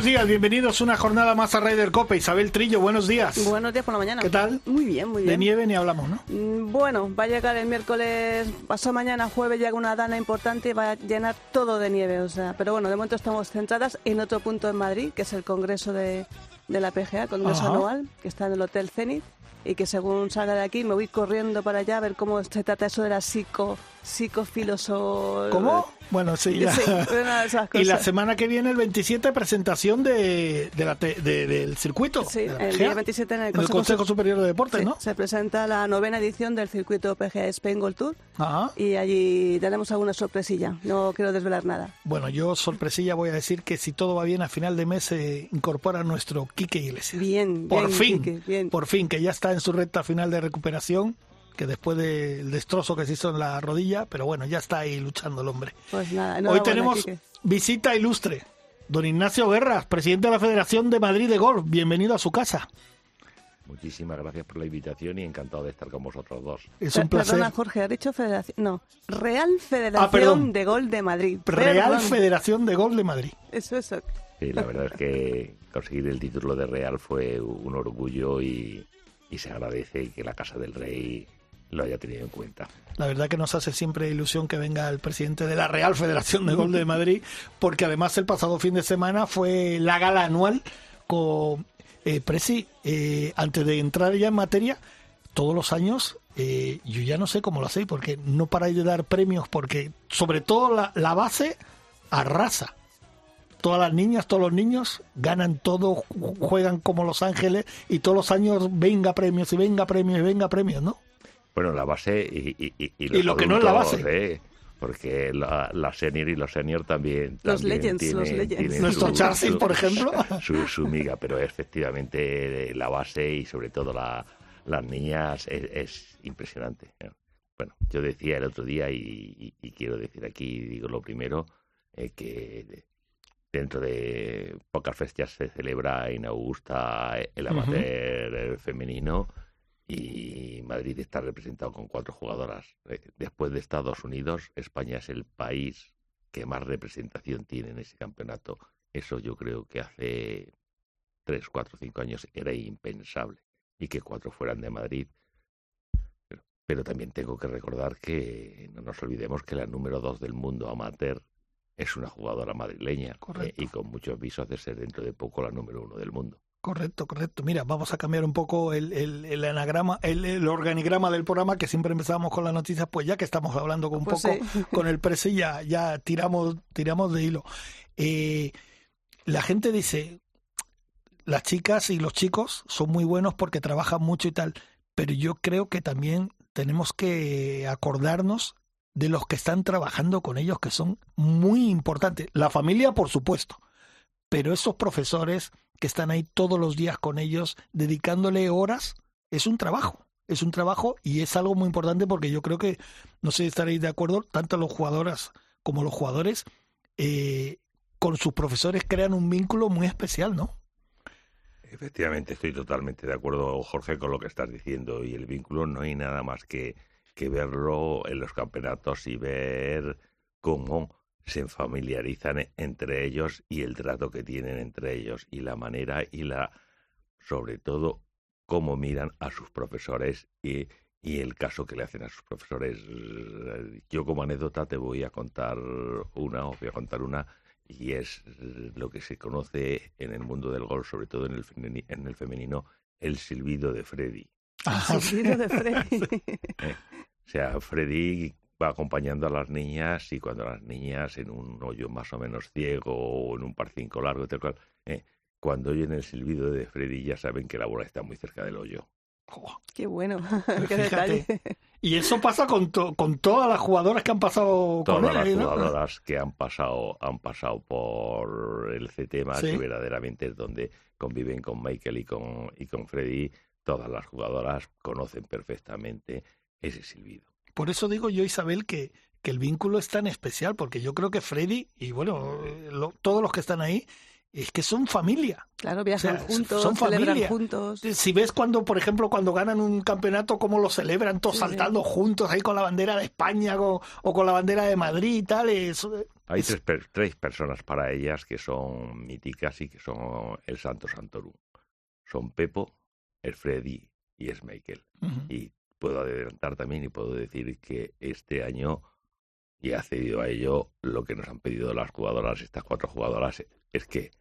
Buenos días, bienvenidos una jornada más a Ryder Cope. Isabel Trillo, buenos días. Buenos días por la mañana. ¿Qué tal? Muy bien, muy bien. De nieve ni hablamos, ¿no? Mm, Bueno, va a llegar el miércoles, pasado mañana, jueves, llega una dana importante y va a llenar todo de nieve. O sea, pero bueno, de momento estamos centradas en otro punto en Madrid, que es el congreso de, de la PGA, congreso Ajá. anual, que está en el Hotel Zenith. Y que según salga de aquí me voy corriendo para allá a ver cómo se trata eso de la psico, psicofiloso... ¿Cómo? Bueno, sí, ya. Sí, Y la semana que viene, el 27, presentación de, de la te- de- del circuito. Sí, de el día 27 en el en el Consejo, Consejo Superior de Deportes, Sí, ¿no? se presenta la novena edición del circuito PGA Spain Gold Tour Ajá. y allí tenemos alguna sorpresilla. No quiero desvelar nada. Bueno, yo sorpresilla voy a decir que si todo va bien, a final de mes se incorpora nuestro Quique Iglesias. Bien, Por bien, fin, Quique, bien. por fin, que ya está en su recta final de recuperación, que después del destrozo que se hizo en la rodilla, pero bueno, ya está ahí luchando el hombre. Pues nada, Hoy enhorabuena, tenemos visita ilustre. Don Ignacio Guerras, presidente de la Federación de Madrid de Golf. Bienvenido a su casa. Muchísimas gracias por la invitación y encantado de estar con vosotros dos. Es un placer. Perdona, Jorge, ¿has dicho Federación? No, Real Federación Ah, perdón. de Gol de Madrid. Real Perdón. Federación de Golf de Madrid. Eso, eso. Sí, la verdad es que conseguir el título de Real fue un orgullo y, y se agradece que la Casa del Rey lo haya tenido en cuenta. La verdad que nos hace siempre ilusión que venga el presidente de la Real Federación de Golf de Madrid, porque además el pasado fin de semana fue la gala anual con eh, eh, antes de entrar ya en materia, todos los años, eh, yo ya no sé cómo lo hacéis, porque no paráis de dar premios, porque sobre todo la, la base arrasa. Todas las niñas, todos los niños ganan todo, ju- juegan como Los Ángeles y todos los años venga premios y venga premios y venga premios, ¿no? Bueno, la base y, y, y, y los Y lo que no es la adultos, base. ¿eh? Porque la, la senior y los senior también. Los también legends, tienen- los legends. Nuestro su- por ejemplo. Su, su miga, pero efectivamente la base y sobre todo la, las niñas es, es impresionante. ¿eh? Bueno, yo decía el otro día y, y- y quiero decir aquí, digo lo primero, eh, que dentro de pocas fechas se celebra en Augusta el amateur femenino y Madrid está representado con cuatro jugadoras. Eh, Después de Estados Unidos, España es el país que más representación tiene en ese campeonato. Eso yo creo que hace tres, cuatro, cinco años era impensable y que cuatro fueran de Madrid. Pero, pero también tengo que recordar que no nos olvidemos que la número dos del mundo amateur es una jugadora madrileña eh, y con muchos visos de ser dentro de poco la número uno del mundo. Correcto, correcto. Mira, vamos a cambiar un poco el, el, el anagrama, el, el organigrama del programa, que siempre empezamos con las noticias, pues ya que estamos hablando con un Pues poco sí. con el presi, ya, ya tiramos, tiramos de hilo. Eh, la gente dice, las chicas y los chicos son muy buenos porque trabajan mucho y tal, pero yo creo que también tenemos que acordarnos de los que están trabajando con ellos, que son muy importantes. La familia, por supuesto, pero esos profesores que están ahí todos los días con ellos, dedicándole horas, es un trabajo. Es un trabajo y es algo muy importante porque yo creo que, no sé si estaréis de acuerdo, tanto los jugadoras como los jugadores eh, con sus profesores crean un vínculo muy especial, ¿no? Efectivamente, estoy totalmente de acuerdo, Jorge, con lo que estás diciendo. Y el vínculo no hay nada más que, que verlo en los campeonatos y ver cómo se familiarizan e- entre ellos y el trato que tienen entre ellos y la manera y la, sobre todo, cómo miran a sus profesores y, y el caso que le hacen a sus profesores. Yo como anécdota te voy a contar una, os voy a contar una y es eh, lo que se conoce en el mundo del golf, sobre todo en el, femeni- en el femenino, el silbido de Freddy. Silbido de Freddy. O sea, Freddy acompañando a las niñas y cuando las niñas en un hoyo más o menos ciego o en un par cinco largo, tal cual, eh, cuando oyen el silbido de Freddy ya saben que la bola está muy cerca del hoyo. Qué bueno, qué Fíjate. detalle. Y eso pasa con, to- con todas las jugadoras que han pasado con Todas las ¿no? jugadoras que han pasado han pasado por el CTMA, Sí. que verdaderamente es donde conviven con Michael y con, y con Freddy, todas las jugadoras conocen perfectamente ese silbido. Por eso digo yo, Isabel, que, que el vínculo es tan especial, porque yo creo que Freddy y bueno, todos los que están ahí, es que son familia. Claro, viajan juntos, son celebran juntos. Si ves cuando, por ejemplo, cuando ganan un campeonato, cómo lo celebran, todos saltando juntos ahí con la bandera de España o, con la bandera de Madrid y tal. Hay tres, personas para ellas que son míticas y que son el Santo Santorum. Son Pepo, el Freddy y es Michael. Y puedo adelantar también y puedo decir que este año y ha cedido a ello lo que nos han pedido las jugadoras, estas cuatro jugadoras, es que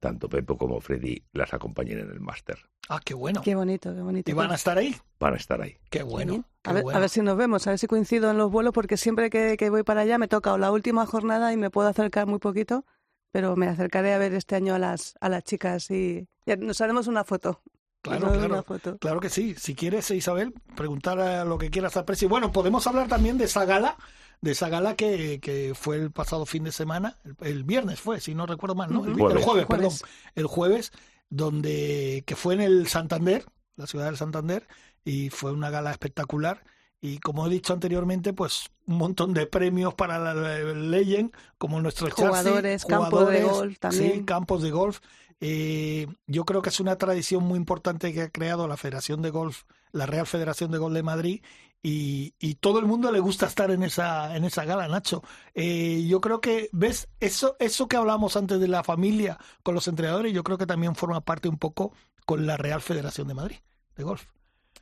tanto Pepo como Freddy las acompañen en el máster. Ah, qué bueno. Qué bonito, qué bonito. ¿Y van a estar ahí? Van a estar ahí. Qué bueno. a, ver, si nos vemos, a ver si coincido en los vuelos, porque siempre que, voy para allá me toca la última jornada y me puedo acercar muy poquito, pero me acercaré a ver este año a las, a las chicas y nos haremos una foto. Claro, claro, claro que sí. Si quieres, Isabel, preguntar lo que quieras al precio. Bueno, podemos hablar también de esa gala de esa gala que, que fue el pasado fin de semana, el, viernes fue, si no recuerdo mal, ¿no? El, jueves, perdón, el jueves, donde que fue en el Santander, la ciudad del Santander, y fue una gala espectacular. Y como he dicho anteriormente, pues un montón de premios para la, Legend, como nuestros jugadores, campos de golf también. Sí, campos de golf. Eh, yo creo que es una tradición muy importante que ha creado la Federación de Golf, la Real Federación de Golf de Madrid, y, y, todo el mundo le gusta estar en esa, en esa gala, Nacho. Eh, yo creo que, ¿ves? Eso, eso que hablamos antes de la familia con los entrenadores, yo creo que también forma parte un poco con la Real Federación de Madrid de golf.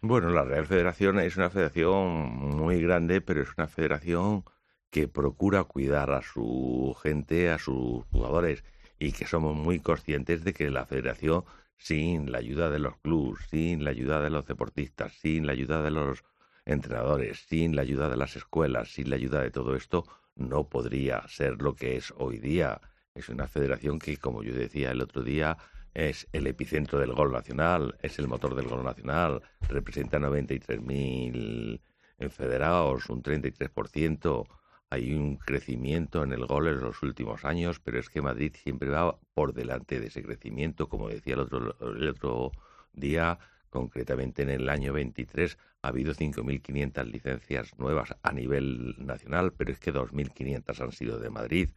Bueno, la Real Federación es una federación muy grande, pero es una federación que procura cuidar a su gente, a sus jugadores, y que somos muy conscientes de que la federación, sin la ayuda de los clubes, sin la ayuda de los deportistas, sin la ayuda de los entrenadores, sin la ayuda de las escuelas, sin la ayuda de todo esto, no podría ser lo que es hoy día. Es una federación que, como yo decía el otro día, es el epicentro del gol nacional, es el motor del gol nacional, representa 93.000 federados, un 33%. Hay un crecimiento en el gol en los últimos años, pero es que Madrid siempre va por delante de ese crecimiento, como decía el otro, el otro día, concretamente en el año 23 ha habido 5.500 licencias nuevas a nivel nacional, pero es que 2.500 han sido de Madrid.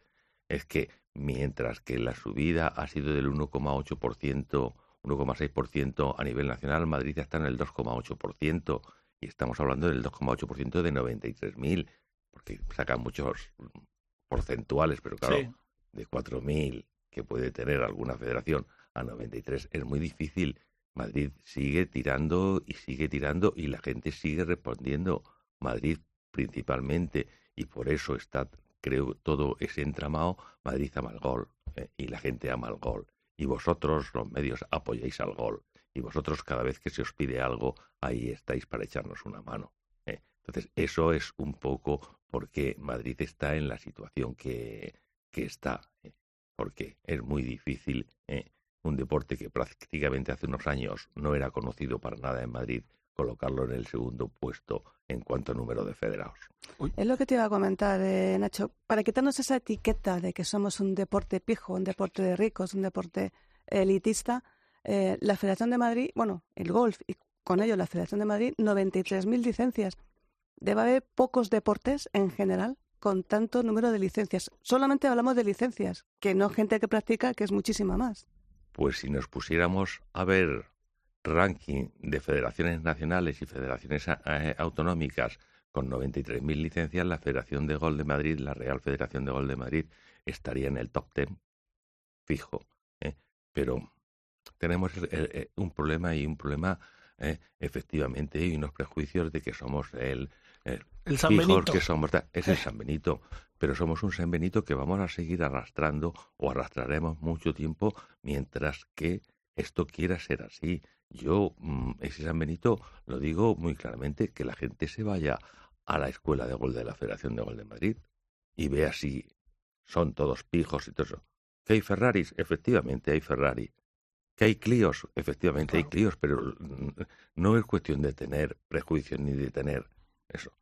Es que mientras que la subida ha sido del 1,8%, 1,6% a nivel nacional, Madrid ya está en el 2,8%. Y estamos hablando del 2,8% de 93.000, porque sacan muchos porcentuales, pero claro, de 4.000 que puede tener alguna federación a 93 es muy difícil Madrid sigue tirando y sigue tirando y la gente sigue respondiendo. Madrid principalmente y por eso está, creo, todo ese entramado. Madrid ama el gol eh, y la gente ama el gol. Y vosotros, los medios, apoyáis al gol. Y vosotros, cada vez que se os pide algo, ahí estáis para echarnos una mano. Eh. Entonces, eso es un poco porque Madrid está en la situación que, que está. Eh. Porque es muy difícil un deporte que prácticamente hace unos años no era conocido para nada en Madrid, colocarlo en el segundo puesto en cuanto a número de federados. Es lo que te iba a comentar, eh, Nacho. Para quitarnos esa etiqueta de que somos un deporte pijo, un deporte de ricos, un deporte elitista, eh, la Federación de Madrid, bueno, el golf y con ello la Federación de Madrid, 93.000 licencias. Debe haber pocos deportes en general con tanto número de licencias. Solamente hablamos de licencias, que no gente que practica, que es muchísima más. Pues si nos pusiéramos a ver ranking de federaciones nacionales y federaciones eh, autonómicas con 93.000 licencias, la Federación de Gol de Madrid, la Real Federación de Gol de Madrid, estaría en el top 10, fijo. ¿eh? Pero tenemos eh, un problema y un problema, efectivamente, y unos prejuicios de que somos el, el San Benito. que somos, es el San Benito pero somos un San Benito que vamos a seguir arrastrando o arrastraremos mucho tiempo mientras que esto quiera ser así. Yo, mm, ese San Benito, lo digo muy claramente, que la gente se vaya a la escuela de gol de la Federación de Gol de Madrid y vea si son todos pijos y todo eso. ¿Que hay Ferraris? Efectivamente hay Ferrari. ¿Que hay Clios? Efectivamente hay Clios, pero mm, no es cuestión de tener prejuicios ni de tener eso.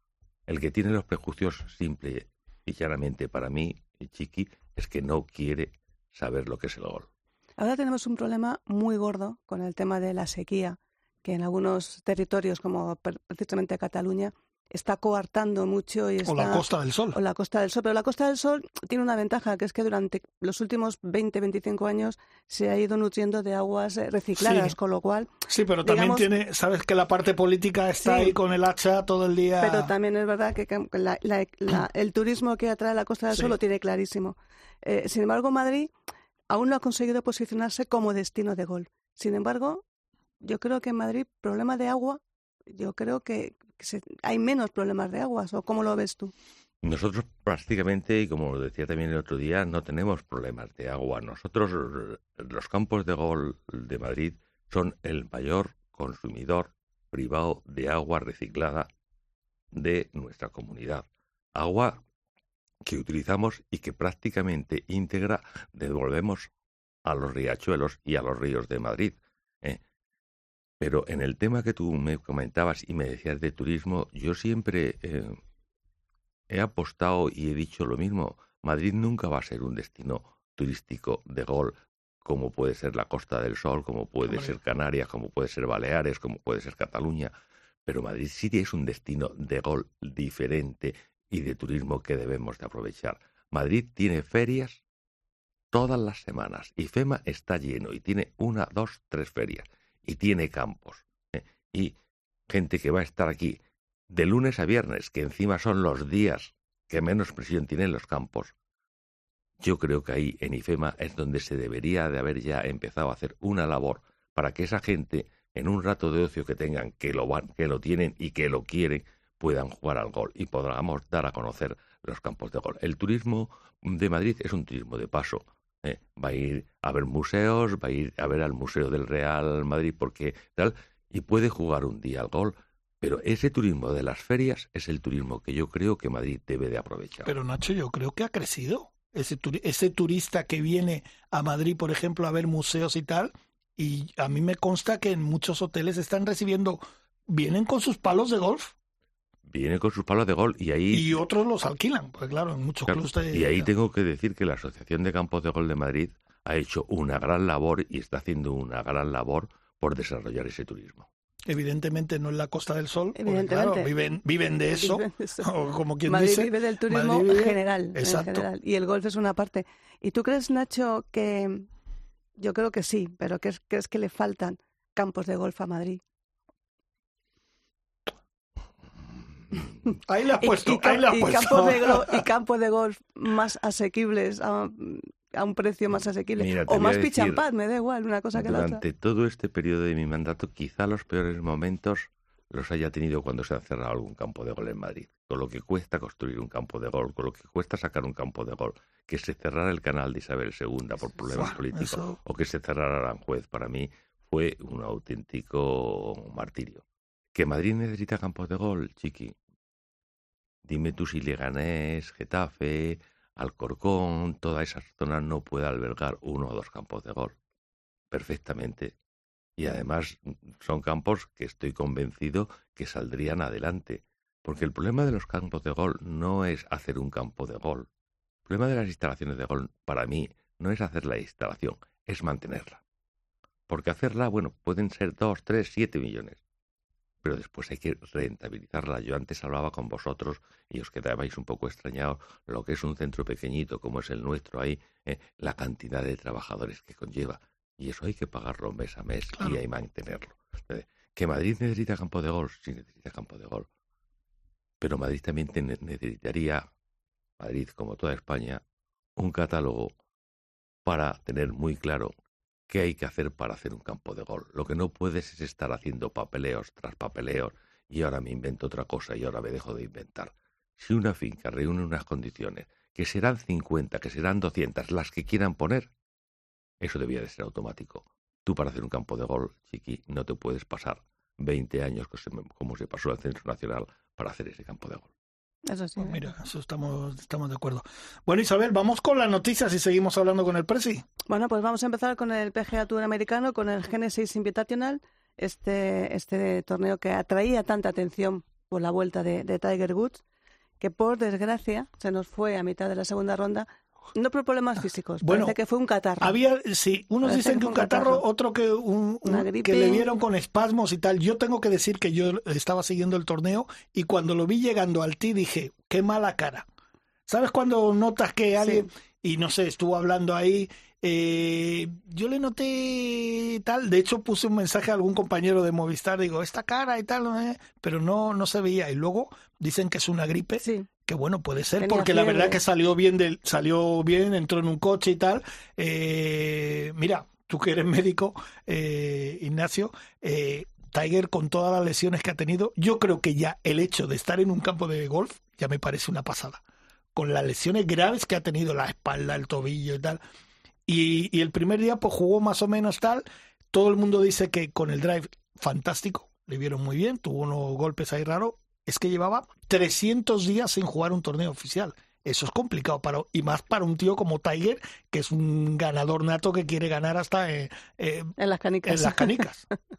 El que tiene los prejuicios simple y claramente para mí, Chiqui, es que no quiere saber lo que es el gol. Ahora tenemos un problema muy gordo con el tema de la sequía, que en algunos territorios, como precisamente Cataluña, está coartando mucho y está, o la Costa del Sol. O la Costa del Sol, pero la Costa del Sol tiene una ventaja, que es que durante los últimos 20, 25 años se ha ido nutriendo de aguas eh, recicladas, con lo cual... Sí, pero también tiene, sabes que la parte política está ahí con el hacha todo el día. Pero también es verdad que el turismo que atrae la Costa del Sol lo tiene clarísimo. Eh, sin embargo, Madrid aún no ha conseguido posicionarse como destino de gol. Sin embargo, yo creo que en Madrid, problema de agua, yo creo que hay menos problemas de aguas, ¿o cómo lo ves tú? Nosotros prácticamente, y como decía también el otro día, no tenemos problemas de agua. Nosotros, los campos de gol de Madrid son el mayor consumidor privado de agua reciclada de nuestra comunidad. Agua que utilizamos y que prácticamente íntegra devolvemos a los riachuelos y a los ríos de Madrid. Pero en el tema que tú me comentabas y me decías de turismo, yo siempre eh, he apostado y he dicho lo mismo. Madrid nunca va a ser un destino turístico de gol como puede ser la Costa del Sol, como puede ser Canarias, como puede ser Baleares, como puede ser Cataluña. Pero Madrid sí es un destino de gol diferente y de turismo que debemos de aprovechar. Madrid tiene ferias todas las semanas y FEMA está lleno y tiene una, dos, tres ferias y tiene campos ¿eh? y gente que va a estar aquí de lunes a viernes, que encima son los días que menos presión tienen los campos. Yo creo que ahí en IFEMA es donde se debería de haber ya empezado a hacer una labor para que esa gente en un rato de ocio que tengan, que lo van, que lo tienen y que lo quieren, puedan jugar al gol y podamos dar a conocer los campos de gol. El turismo de Madrid es un turismo de paso. ¿Eh? va a ir a ver museos, va a ir a ver al Museo del Real Madrid porque tal, y puede jugar un día al gol. Pero ese turismo de las ferias es el turismo que yo creo que Madrid debe de aprovechar. Pero Nacho, yo creo que ha crecido. Ese, ese turista que viene a Madrid, por ejemplo, a ver museos y tal, y a mí me consta que en muchos hoteles están recibiendo, vienen con sus palos de golf viene con sus palos de gol y ahí... Y otros los alquilan, pues claro, en muchos clubes Y ahí tengo que decir que la Asociación de Campos de Gol de Madrid ha hecho una gran labor y está haciendo una gran labor por desarrollar ese turismo. Evidentemente no en la Costa del Sol, Evidentemente. viven, viven de eso, o como quien Madrid vive del turismo general, general, y el golf es una parte. ¿Y tú crees, Nacho, que yo creo que sí, pero crees que le faltan campos de golf a Madrid? Ahí le has puesto, y, ahí le has puesto. Campos de, y campos de golf más asequibles, a, un precio más asequible. o más pichampad, me da igual, una cosa que la otra. Durante todo este periodo de mi mandato, quizá los peores momentos los haya tenido cuando se ha cerrado algún campo de gol en Madrid. Con lo que cuesta construir un campo de gol, con lo que cuesta sacar un campo de gol, que se cerrara el canal de Isabel II por problemas políticos o que se cerrara Aranjuez, para mí fue un auténtico martirio. ¿Que Madrid necesita campos de gol, chiqui? Dime tú si Leganés, Getafe, Alcorcón, toda esa zona no puede albergar uno o dos campos de gol. Perfectamente. Y además son campos que estoy convencido que saldrían adelante. Porque el problema de los campos de gol no es hacer un campo de gol. El problema de las instalaciones de gol para mí no es hacer la instalación, es mantenerla. Porque hacerla, bueno, pueden ser dos, tres, siete millones pero después hay que rentabilizarla. Yo antes hablaba con vosotros y os quedabais un poco extrañados lo que es un centro pequeñito como es el nuestro ahí, eh, la cantidad de trabajadores que conlleva. Y eso hay que pagarlo mes a mes y hay que mantenerlo. ¿Que Madrid necesita campo de gol? Sí, necesita campo de gol. Pero Madrid también necesitaría, Madrid como toda España, un catálogo para tener muy claro qué hay que hacer para hacer un campo de gol. Lo que no puedes es estar haciendo papeleos tras papeleos y ahora me invento otra cosa y ahora me dejo de inventar. Si una finca reúne unas condiciones, que serán 50, que serán 200, las que quieran poner, eso debía de ser automático. Tú para hacer un campo de gol, chiqui, no te puedes pasar 20 años como se pasó al Centro Nacional para hacer ese campo de gol. Eso sí. Pues mira, eso estamos, estamos de acuerdo. Bueno, Isabel, vamos con las noticias y seguimos hablando con el Presi. Bueno, pues vamos a empezar con el PGA Tour americano, con el Genesis Invitational, este, este torneo que atraía tanta atención por la vuelta de, Tiger Woods, que por desgracia se nos fue a mitad de la segunda ronda No por problemas físicos, Bueno, parece que fue un catarro. Había, sí, unos Parece dicen que un catarro, catarro. otro que un, que le vieron con espasmos y tal. Yo tengo que decir que yo estaba siguiendo el torneo y cuando lo vi llegando al ti dije, qué mala cara. ¿Sabes cuando notas que alguien, y no sé, estuvo hablando ahí, eh, yo le noté tal, de hecho puse un mensaje a algún compañero de Movistar, digo, esta cara y tal, eh? pero no, no se veía. Y luego dicen que es una gripe, Sí, que bueno, puede ser, Tenía porque la verdad que salió bien, del, salió bien, entró en un coche y tal. Eh, mira, tú que eres médico, eh, Ignacio, eh, Tiger con todas las lesiones que ha tenido, yo creo que ya el hecho de estar en un campo de golf ya me parece una pasada. Con las lesiones graves que ha tenido, la espalda, el tobillo y tal. Y, y el primer día pues jugó más o menos tal. Todo el mundo dice que con el drive fantástico, le vieron muy bien, tuvo unos golpes ahí raros. Es que llevaba 300 días sin jugar un torneo oficial. Eso es complicado para y más para un tío como Tiger, que es un ganador nato que quiere ganar hasta eh, eh, en las canicas. en las canicas.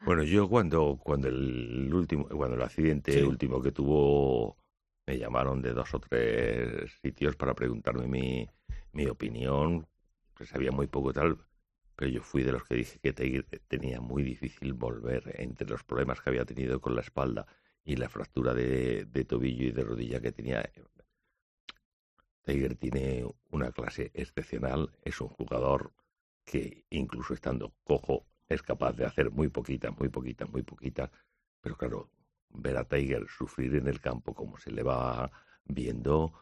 Bueno, yo cuando, cuando el último, cuando el accidente Sí. último que tuvo, me llamaron de dos o tres sitios para preguntarme mi, mi opinión, que sabía muy poco y tal, pero yo fui de los que dije que Tiger tenía muy difícil volver entre los problemas que había tenido con la espalda y la fractura de, de tobillo y de rodilla que tenía. Tiger tiene una clase excepcional, es un jugador que incluso estando cojo es capaz de hacer muy poquitas, muy poquitas, muy poquitas, pero claro, ver a Tiger sufrir en el campo como se le va viendo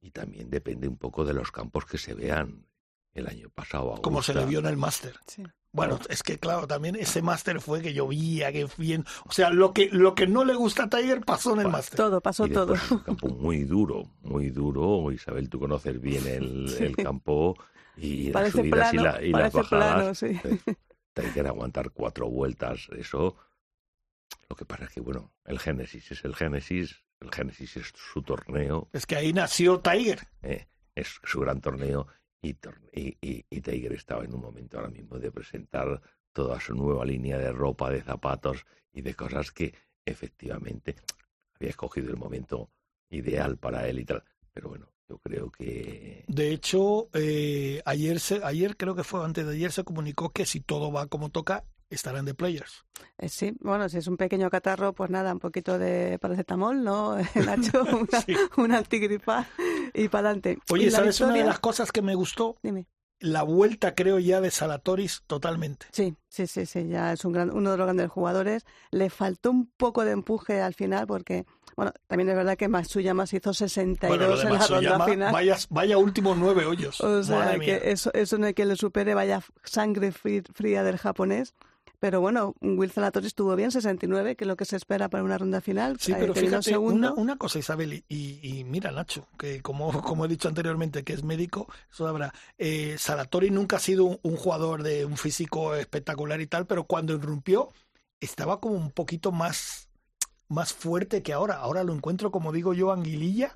y también depende un poco de los campos que se vean. El año pasado, como se le vio en el máster. Sí. Bueno, es que claro, también ese máster fue que llovía, que bien. O sea, lo que, lo que no le gusta a Tiger pasó en el máster. Todo, pasó y todo. es un campo muy duro, muy duro. Isabel, tú conoces bien el, Sí. el campo y las subidas plano, y, la- y las bajadas. plano, sí. Tiger aguantar cuatro vueltas, eso. Lo que pasa es que, bueno, el Génesis es el Génesis, el Génesis es su torneo, Es que ahí nació Tiger. eh, es su gran torneo y, y, y- y Tiger estaba en un momento ahora mismo de presentar toda su nueva línea de ropa, de zapatos y de cosas que efectivamente había escogido el momento ideal para él y tal. Pero bueno, yo creo que De hecho, eh, ayer, se, ayer creo que fue antes de ayer, se comunicó que si todo va como toca, estarán de players. Eh, Sí, bueno, si es un pequeño catarro, pues nada, un poquito de paracetamol, ¿no, Nacho? Una, Sí. una y para adelante. Oye, ¿sabes una de las cosas que me gustó? Dime. La vuelta, creo ya, de Salatoris totalmente. Sí, sí, sí, sí, ya es un gran, uno de los grandes jugadores. Le faltó un poco de empuje al final porque, bueno, también es verdad que Matsuyama se hizo 62 Bueno, en la ronda final. vaya, vaya último nueve hoyos. O sea, Madre mía. que eso, eso no hay que le supere, vaya sangre fría del japonés. Pero bueno, Will Zalatoris estuvo bien, 69, que es lo que se espera para una ronda final. Sí, Eh, pero fíjate, una, una cosa, Isabel, y, y- mira, Nacho, que como, como he dicho anteriormente, que es médico, eso habrá. Eh, Salatori nunca ha sido un, un jugador de un físico espectacular y tal, pero cuando irrumpió, estaba como un poquito más, más fuerte que ahora. Ahora lo encuentro, como digo yo, anguililla.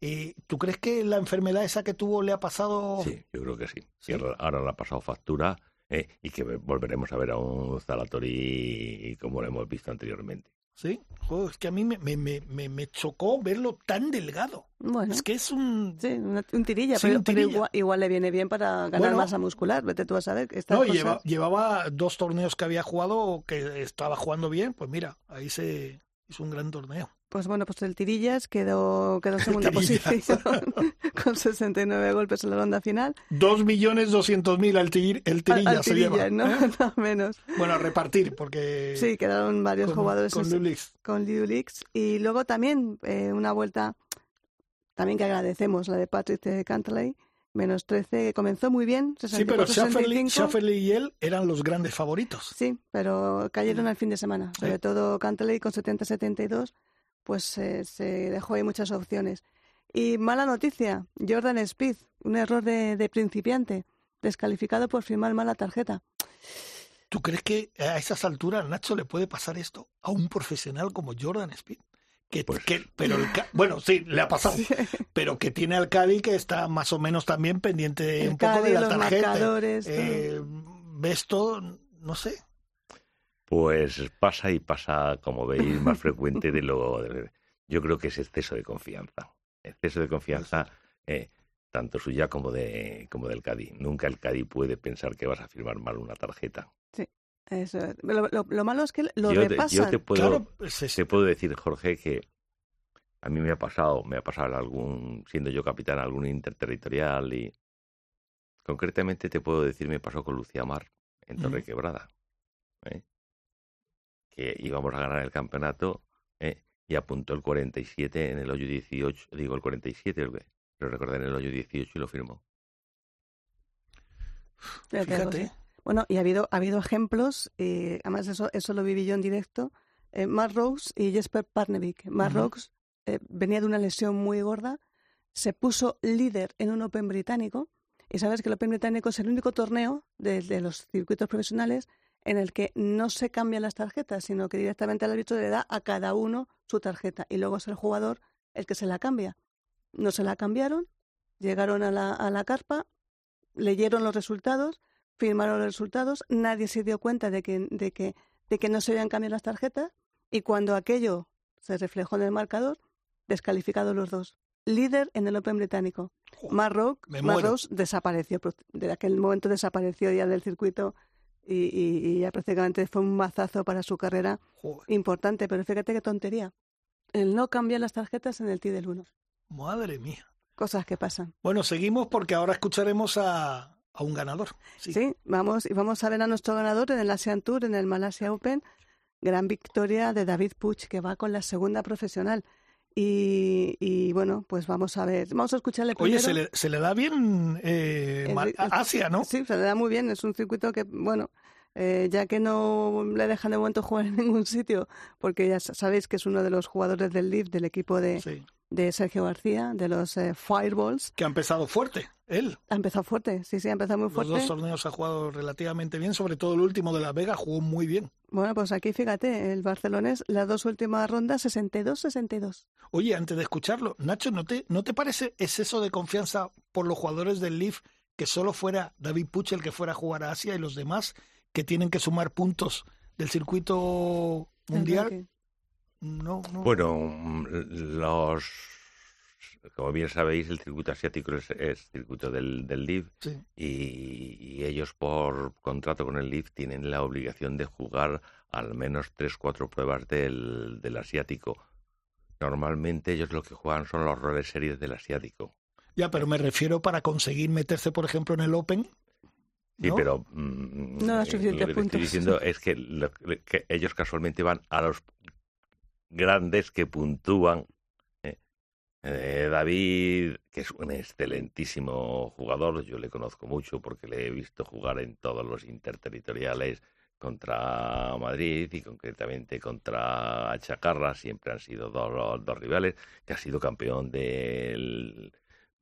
Eh, ¿Tú crees que la enfermedad esa que tuvo le ha pasado? sí, yo creo que sí. Sí. Y ahora, ahora le ha pasado factura eh, y que volveremos a ver a un Zalatori como lo hemos visto anteriormente. Sí, Joder, es que a mí me, me, me, me- me chocó verlo tan delgado. Bueno, Es que es un... sí, una- un tirilla, Sí, pero, un pero tirilla. igual, igual le viene bien para ganar Bueno. masa muscular. Vete tú a saber. estas No, cosas- lleva- llevaba dos torneos que había jugado que estaba jugando bien, pues mira, ahí se hizo un gran torneo. Pues bueno, pues el Tirillas quedó, quedó en segunda Tirillas. posición con 69 golpes en la ronda final. Dos millones doscientos mil al, tir- el Al, tirilla al se lleva. Tirillas, ¿no? ¿eh? No menos. Bueno, a repartir, porque Sí, quedaron varios con, jugadores con Lulix. con Liu Lix. Y luego también eh, una vuelta, también que agradecemos, la de Patrick de Cantley, menos 13, que comenzó muy bien, Sí, pero 64, Schafferly, 65. Schafferly y él eran los grandes favoritos. Sí, pero cayeron al fin de semana. Sobre Sí. todo Cantley con 70-72, pues eh, se dejó ahí muchas opciones. Y mala noticia, Jordan Speed, un error de, de principiante, descalificado por firmar mal la tarjeta. ¿Tú crees que a esas alturas, Nacho, le puede pasar esto a un profesional como Jordan Speed? Que, Pues- que- pero el ca- bueno, sí, le ha pasado, pero que tiene al Cádiz que está más o menos también pendiente El un poco de la los tarjeta. Eh, ¿Ves todo? No sé. Pues pasa y pasa, como veis, más frecuente de lo... de- yo creo que es exceso de confianza. Exceso de confianza. eh, tanto suya como de como del Cádiz. Nunca el Cádiz puede pensar que vas a firmar mal una tarjeta. Sí, eso es. Lo, lo- lo malo es que lo yo, te, yo te puedo, Claro, pues es- te puedo decir, Jorge, que a mí me ha pasado, me ha pasado algún, siendo yo capitán, algún interterritorial y concretamente te puedo decir, me pasó con Lucía Mar en Torre. Quebrada, ¿eh? Que íbamos a ganar el campeonato ¿eh? y apuntó el 47 en el hoyo 18, digo el 47, lo que- lo recordé en el hoyo 18 y lo firmó. Fíjate, Fíjate. José. Bueno, y ha habido, ha habido ejemplos, y además eso, eso lo viví yo en directo. Eh, Mark Rose y Jesper Parnevik. Mark Ujú. Rose eh, venía de una lesión muy gorda, se puso líder en un Open británico, y sabes que el Open británico es el único torneo de, de los circuitos profesionales en el que no se cambian las tarjetas, sino que directamente el árbitro le da a cada uno su tarjeta, y luego es el jugador el que se la cambia. No se la cambiaron, llegaron a la, a la carpa, leyeron los resultados, firmaron los resultados, nadie se dio cuenta de que, de que, de que no se habían cambiado las tarjetas y cuando aquello se reflejó en el marcador, descalificados los dos. Líder en el Open británico. Marrock. Rose desapareció, de aquel momento desapareció ya del circuito y, y- y ya prácticamente fue un mazazo para su carrera joder, importante, pero fíjate qué tontería. El no cambiar las tarjetas en el T del 1. madre mía. Cosas que pasan. Bueno, seguimos porque ahora escucharemos a, a un ganador. Sí. Sí, vamos, y vamos a ver a nuestro ganador en el Asian Tour, en el Malaysia Open. Gran victoria de David Puig, que va con la segunda profesional. Y, y bueno, pues vamos a ver, vamos a escucharle primero. Oye, se le, se le da bien eh, El- Asia, ¿no? Sí, se le da muy bien. Es un circuito que, bueno, eh, ya que no le dejan de momento jugar en ningún sitio, porque ya sa- sabéis que es uno de los jugadores del Leaf, del equipo de, Sí. de Sergio García, de los eh, Fireballs. Que ha empezado fuerte, él. Ha empezado fuerte, sí, sí, ha empezado muy Los fuerte. dos torneos ha jugado relativamente bien, sobre todo el último de Las Vegas jugó muy bien. Bueno, pues aquí fíjate, el barcelonés, las dos últimas rondas, 62-62. Oye, antes de escucharlo, Nacho, ¿no te, ¿no te parece exceso de confianza por los jugadores del Leaf que solo fuera David Puch el que fuera a jugar a Asia y los demás que tienen que sumar puntos del circuito mundial? No, no. Bueno, mm, los como bien sabéis, el circuito asiático es, es circuito del, del LIV Sí. y, y ellos por contrato con el LIV tienen la obligación de jugar al menos tres, cuatro pruebas del, del asiático. Normalmente ellos lo que juegan son los roles series del asiático. Ya, pero me refiero para conseguir meterse, por ejemplo, en el Open. Sí, ¿no? pero mm, No da eh, suficientes lo que puntos. estoy diciendo es que, lo- que ellos casualmente van a los grandes que puntúan. Eh. David, que es un excelentísimo jugador, yo le conozco mucho porque le he visto jugar en todos los interterritoriales contra Madrid y concretamente contra Chacarra, siempre han sido dos, dos rivales, que ha sido campeón del,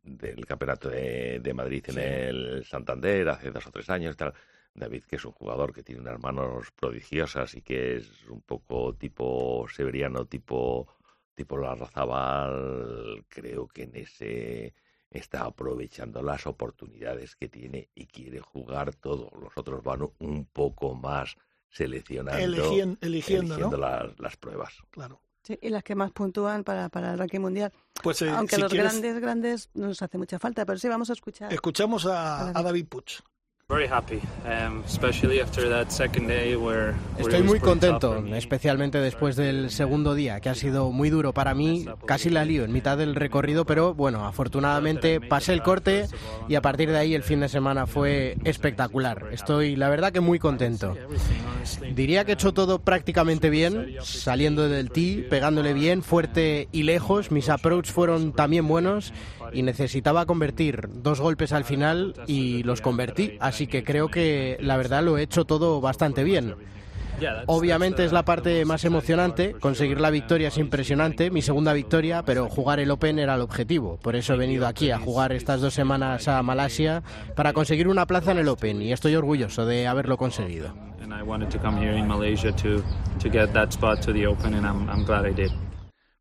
del campeonato de, de Madrid en Sí. el Santander hace dos o tres años. Tal. David, que es un jugador que tiene unas manos prodigiosas y que es un poco tipo severiano, tipo, tipo Larrazabal, creo que en ese está aprovechando las oportunidades que tiene y quiere jugar todo. Los otros van un poco más seleccionando, Eligien- eligiendo, eligiendo ¿no? las, las pruebas. Claro. Sí, y las que más puntúan para, para el ranking mundial. Pues eh, Aunque si los quieres, grandes, grandes no nos hace mucha falta, pero sí vamos a escuchar. escuchamos a, A David. a David Puch. Very happy, especially after that second day where. where it Estoy muy contento, especialmente después del segundo día, que ha sido muy duro para mí. Casi la lío en mitad del recorrido, pero bueno, afortunadamente pasé el corte y a partir de ahí el fin de semana fue espectacular. Estoy, la verdad, que muy contento. Diría que he hecho todo prácticamente bien, saliendo del tee, pegándole bien, fuerte y lejos. Mis approach fueron también buenos y necesitaba convertir dos golpes al final y los convertí. Así que creo que la verdad lo he hecho todo bastante bien. Obviamente es la parte más emocionante, conseguir la victoria es impresionante, mi segunda victoria, pero jugar el Open era el objetivo. Por eso he venido aquí a jugar estas dos semanas a Malasia para conseguir una plaza en el Open y estoy orgulloso de haberlo conseguido.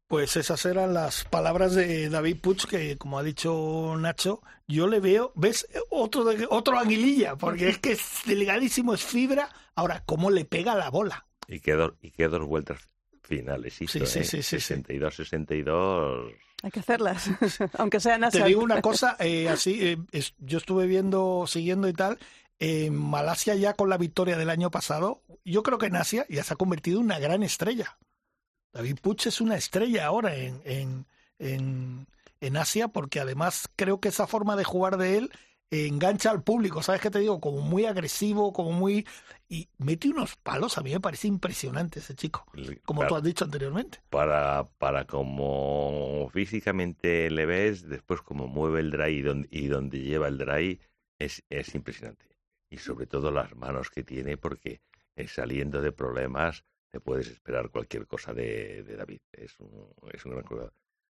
Pues esas eran las palabras de David Puch, que como ha dicho Nacho, yo le veo, ¿ves? Otro, de- otro aguililla, porque es que es delgadísimo, es fibra. Ahora, ¿cómo le pega la bola? Y qué, dos, y qué dos vueltas finales hizo, Sí, sí, ¿eh? sí, sí, sí. 62-62. Hay que hacerlas, aunque sean Te digo una cosa, eh, así, eh, es- yo estuve viendo, siguiendo y tal, en Malasia ya con la victoria del año pasado, yo creo que en Asia ya se ha convertido en una gran estrella. David Puch es una estrella ahora en, en, en, en Asia porque además creo que esa forma de jugar de él engancha al público, ¿sabes qué te digo? Como muy agresivo, como muy... Y mete unos palos, a mí me parece impresionante ese chico, como Para- tú has dicho anteriormente. para, para como físicamente le ves, después como mueve el dry y donde, y donde lleva el dry, es, es impresionante. Y sobre todo las manos que tiene, porque saliendo de problemas te puedes esperar cualquier cosa de, de David. Es un, es un gran jugador.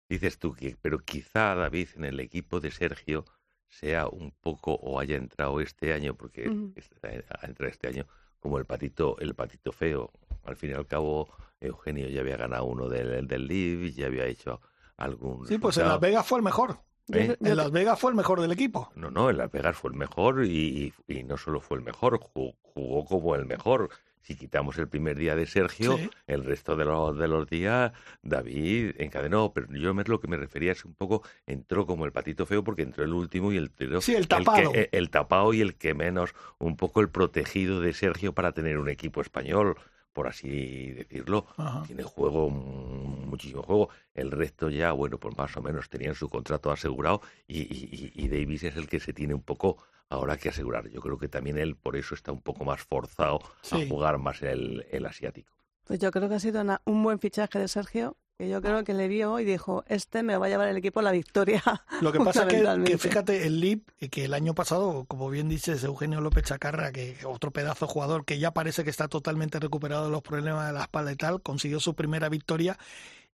Dices tú que, pero quizá David en el equipo de Sergio sea un poco o haya entrado este año, porque está- ha entrado este año como el patito, el patito feo. Al fin y al cabo, Eugenio ya había ganado uno del, del Live, ya había hecho algún. Sí, pues en. Las Vegas fue el mejor. ¿Eh? En Las Vegas fue el mejor del equipo. No, no, en Las Vegas fue el mejor y, y- y no solo fue el mejor, ju- jugó, como el mejor. Si quitamos el primer día de Sergio, Sí. el resto de los, de los días, David encadenó. Pero yo me- lo que me refería es un poco, entró como el patito feo porque entró el último y el tiro- Sí, el que- tapado. el, el tapado y el que menos, un poco el protegido de Sergio para tener un equipo español, por así decirlo. Ajá. Tiene juego, mm, muchísimo juego. El resto ya, bueno, pues más o menos tenían su contrato asegurado y, y- y Davis es el que se tiene un poco ahora que asegurar. Yo creo que también él por eso está un poco más forzado Sí. a jugar más el, el asiático. Pues yo creo que ha sido una- un buen fichaje de Sergio, que yo creo que le vio y dijo, este me va a llevar el equipo a la victoria. Lo que pasa es que, que fíjate, el LIP, eh, que el año pasado, como bien dices, Eugenio López Chacarra, que otro pedazo de jugador que ya parece que está totalmente recuperado de los problemas de la espalda y tal, consiguió su primera victoria.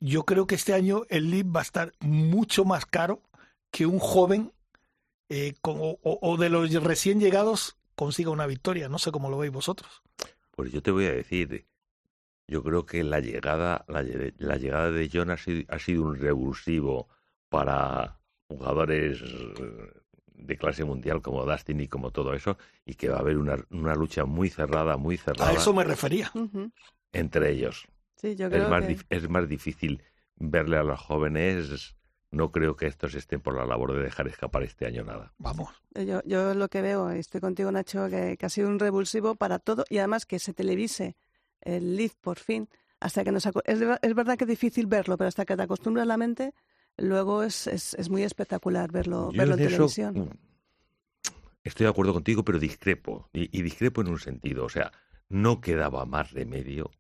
Yo creo que este año el LIP va a estar mucho más caro que un joven eh, con- o, de los recién llegados consiga una victoria. No sé cómo lo veis vosotros. Pues yo te voy a decir, yo creo que la llegada, la, la llegada de John ha sido, ha sido un revulsivo para jugadores eh, de clase mundial como Dustin y como todo eso, y que va a haber una, una lucha muy cerrada, muy cerrada A eso me refería. Entre ellos. Sí, yo Es más, que... es más difícil verle a los jóvenes. No creo que estos estén por la labor de dejar escapar este año nada. Vamos. Yo, yo lo que veo, y estoy contigo Nacho, que, que ha sido un revulsivo para todo y además que se televise el Leaf por fin, hasta que nos... Es, es verdad que es difícil verlo, pero hasta que te acostumbras la mente, luego es, es, es muy espectacular verlo, Yo verlo en en eso, televisión. mm, estoy de acuerdo contigo, pero discrepo. Y, y discrepo en un sentido. O sea, no quedaba más remedio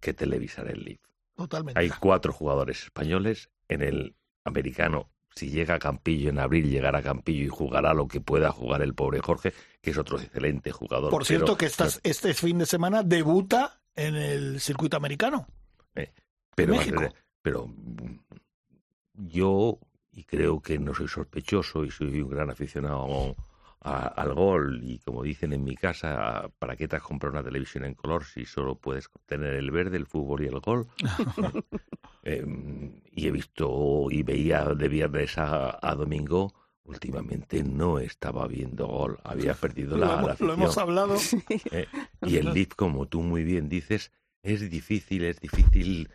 que televisar el Leaf. Totalmente. Hay cuatro jugadores españoles en el americano. Si llega a Campillo en abril, llegará a Campillo y jugará lo que pueda jugar el pobre Jorge, que es otro excelente jugador. Por cierto, pero- que estas, este fin de semana debuta en el circuito americano. pero, México. pero mm, yo, y creo que no soy sospechoso y soy un gran aficionado a- al gol, y como dicen en mi casa, ¿para qué te has comprado una televisión en color si solo puedes tener el verde, el fútbol y el gol? Eh, y he visto y veía de viernes a, a domingo. Últimamente no estaba viendo gol, había perdido Lo la, la hemos, lo hemos hablado. Eh, y el Leaf, como tú muy bien dices, es difícil, es difícil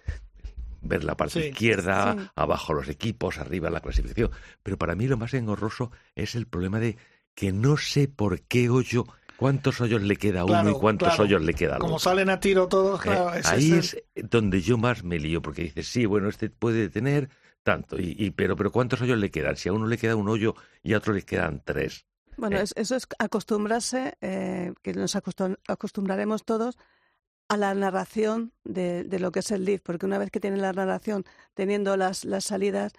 ver la parte Sí. izquierda, Sí. abajo los equipos, arriba la clasificación. Pero para mí lo más engorroso es el problema de que no sé por qué hoyo, cuántos hoyos le queda a uno Claro, y cuántos claro. hoyos le queda al Como salen a tiro todos, Eh, claro, ahí es el- es donde yo más me lío, porque dices, sí, bueno, este puede tener tanto, y, y- pero, pero ¿cuántos hoyos le quedan? Si a uno le queda un hoyo y a otro le quedan tres. Bueno, Eh. es- eso es acostumbrarse, eh, que nos acostum- acostumbraremos todos a la narración de, de lo que es el Leaf, porque una vez que tienen la narración, teniendo las, las salidas,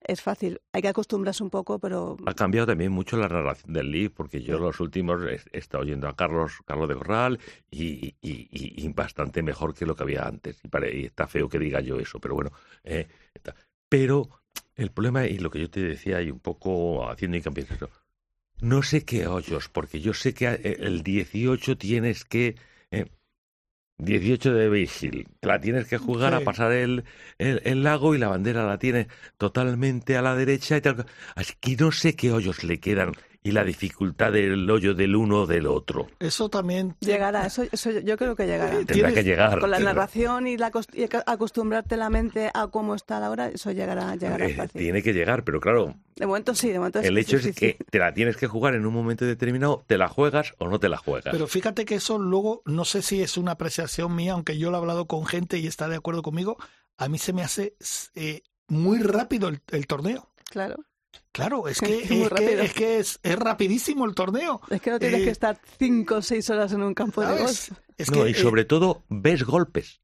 es fácil. Hay que acostumbrarse un poco, pero Ha cambiado también mucho la narración del Leaf, porque yo los últimos he, he estado oyendo a Carlos, Carlos de Corral y, y- y- y bastante mejor que lo que había antes. Y, y está feo que diga yo eso, pero bueno. eh, está. Pero el problema, y lo que yo te decía, y un poco haciendo hincapié en eso, no sé qué hoyos, porque yo sé que eh, el 18 tienes que... eh, 18 de Vigil, la tienes que jugar Sí. a pasar el, el, el lago y la bandera la tienes totalmente a la derecha y tal. Así que no sé qué hoyos le quedan y la dificultad del hoyo del uno o del otro. Eso también... Llegará, eso, eso yo creo que llegará. Tendrá Tienes- que llegar. Con la narración y, la, cost- y acostumbrarte la mente a cómo está la hora, eso llegará, llegará Eh, fácil. tiene que llegar, pero claro, De momento sí, de momento el hecho es que te la tienes que jugar en un momento determinado, te la juegas o no te la juegas. Pero fíjate que eso luego, no sé si es una apreciación mía, aunque yo lo he hablado con gente y está de acuerdo conmigo, a mí se me hace eh, muy rápido el, el torneo. Claro. Claro, es que, Muy es, que, es, que es, es rapidísimo el torneo. Es que no tienes Eh, que estar cinco o seis horas en un campo de golf. Es no, que, y eh, sobre todo ves golpes.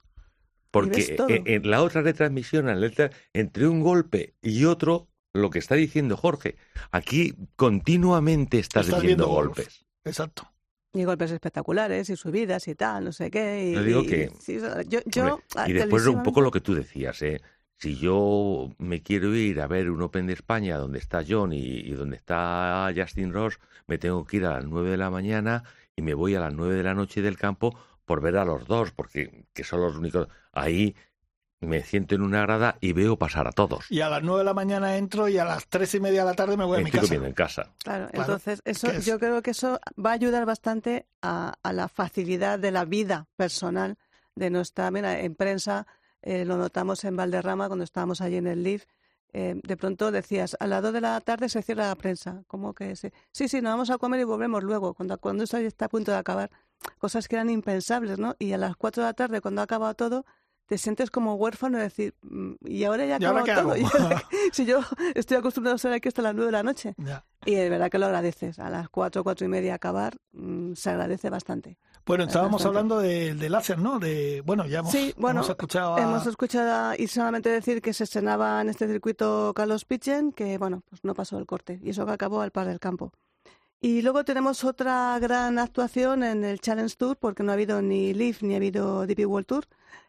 Porque ves todo. en, en la otra retransmisión, en la letra- entre un golpe y otro, lo que está diciendo Jorge, aquí continuamente estás, Estás viendo, golpes. Exacto. Y golpes espectaculares y subidas y tal, no sé qué. Y, Yo digo y- que- sí, yo, yo, Hombre, y después un poco lo que tú decías, ¿eh? Si yo me quiero ir a ver un Open de España donde está John y, y donde está Justin Ross, me tengo que ir a las 9 de la mañana y me voy a las 9 de la noche del campo por ver a los dos, porque que son los únicos. Ahí me siento en una grada y veo pasar a todos. Y a las nueve de la mañana entro y a las tres y media de la tarde me voy a mi casa. comiendo en casa. Claro, Claro, entonces eso, es- yo creo que eso va a ayudar bastante a, a la facilidad de la vida personal de nuestra, mira, en prensa eh, lo notamos en Valderrama cuando estábamos allí en el LIF, eh, de pronto decías, a las dos de la tarde se cierra la prensa, ¿cómo que sí? Sí, sí, nos vamos a comer y volvemos luego, cuando, cuando esto ya está a punto de acabar, cosas que eran impensables, ¿no? Y a las cuatro de la tarde, cuando ha acabado todo, te sientes como huérfano de decir, "Mm, ¿y ahora ya ¿Y ahora todo? hago? ¿Y ahora qué? si yo estoy acostumbrado a estar aquí hasta las nueve de la noche. Ya. Y de verdad que lo agradeces. A las cuatro, cuatro y media acabar, mm, se agradece bastante. Bueno, estábamos Bastante. hablando de- del láser, ¿no? De, bueno, ya hemos, Sí, bueno, hemos escuchado a... Hemos escuchado a- y solamente decir que se estrenaba en este circuito Carlos Pichen, que bueno, pues no pasó el corte. Y eso que acabó al par del campo. Y luego tenemos otra gran actuación en el Challenge Tour, porque no ha habido ni Leaf ni ha habido DP World Tour,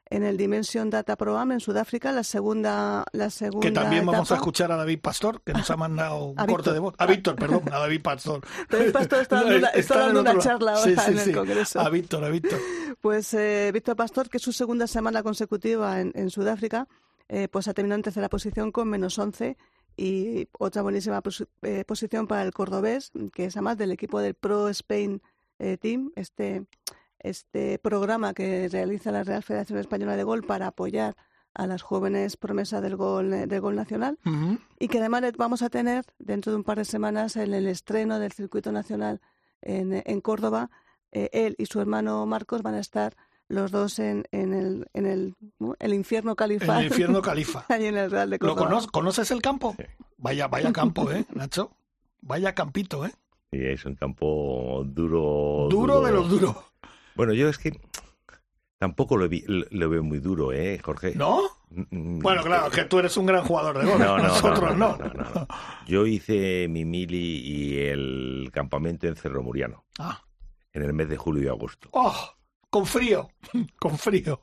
en el Dimension Data Pro Am en Sudáfrica, la segunda, la segunda Que también vamos a escuchar a David Pastor, que nos ha mandado un corte Víctor. de voz. A Víctor, perdón, a David Pastor. David Pastor está dando una- está dando una charla ahora Sí, sí, en el sí. Congreso. A Víctor, a Víctor. Pues eh, Víctor Pastor, que es su segunda semana consecutiva en, en Sudáfrica, eh, pues ha terminado en tercera posición con menos 11 y otra buenísima eh, posición para el cordobés, que es además del equipo del Pro Spain eh, Team, este, este programa que realiza la Real Federación Española de Gol para apoyar a las jóvenes promesas del gol, eh, del gol nacional y que además le vamos a tener dentro de un par de semanas en el estreno del circuito nacional en, en Córdoba. Eh, él y su hermano Marcos van a estar los dos en, en el, en el, el infierno En califal. el infierno califa. Ahí en el Real de ¿Lo Córdoba. cono- ¿Conoces el campo? Vaya, vaya campo, ¿eh, Nacho? Vaya campito, ¿eh? Y es un campo duro. Duro de los duros. Bueno, yo es que tampoco lo, vi- lo- veo muy duro, ¿eh, Jorge? ¿No? Mm, Bueno, claro, que tú eres un gran jugador de golf. No, no, no, Nosotros no, no. no, no, no. Yo hice mi mili y el campamento en Cerro Muriano, Ah. en el mes de julio y agosto. Oh, con frío, con frío.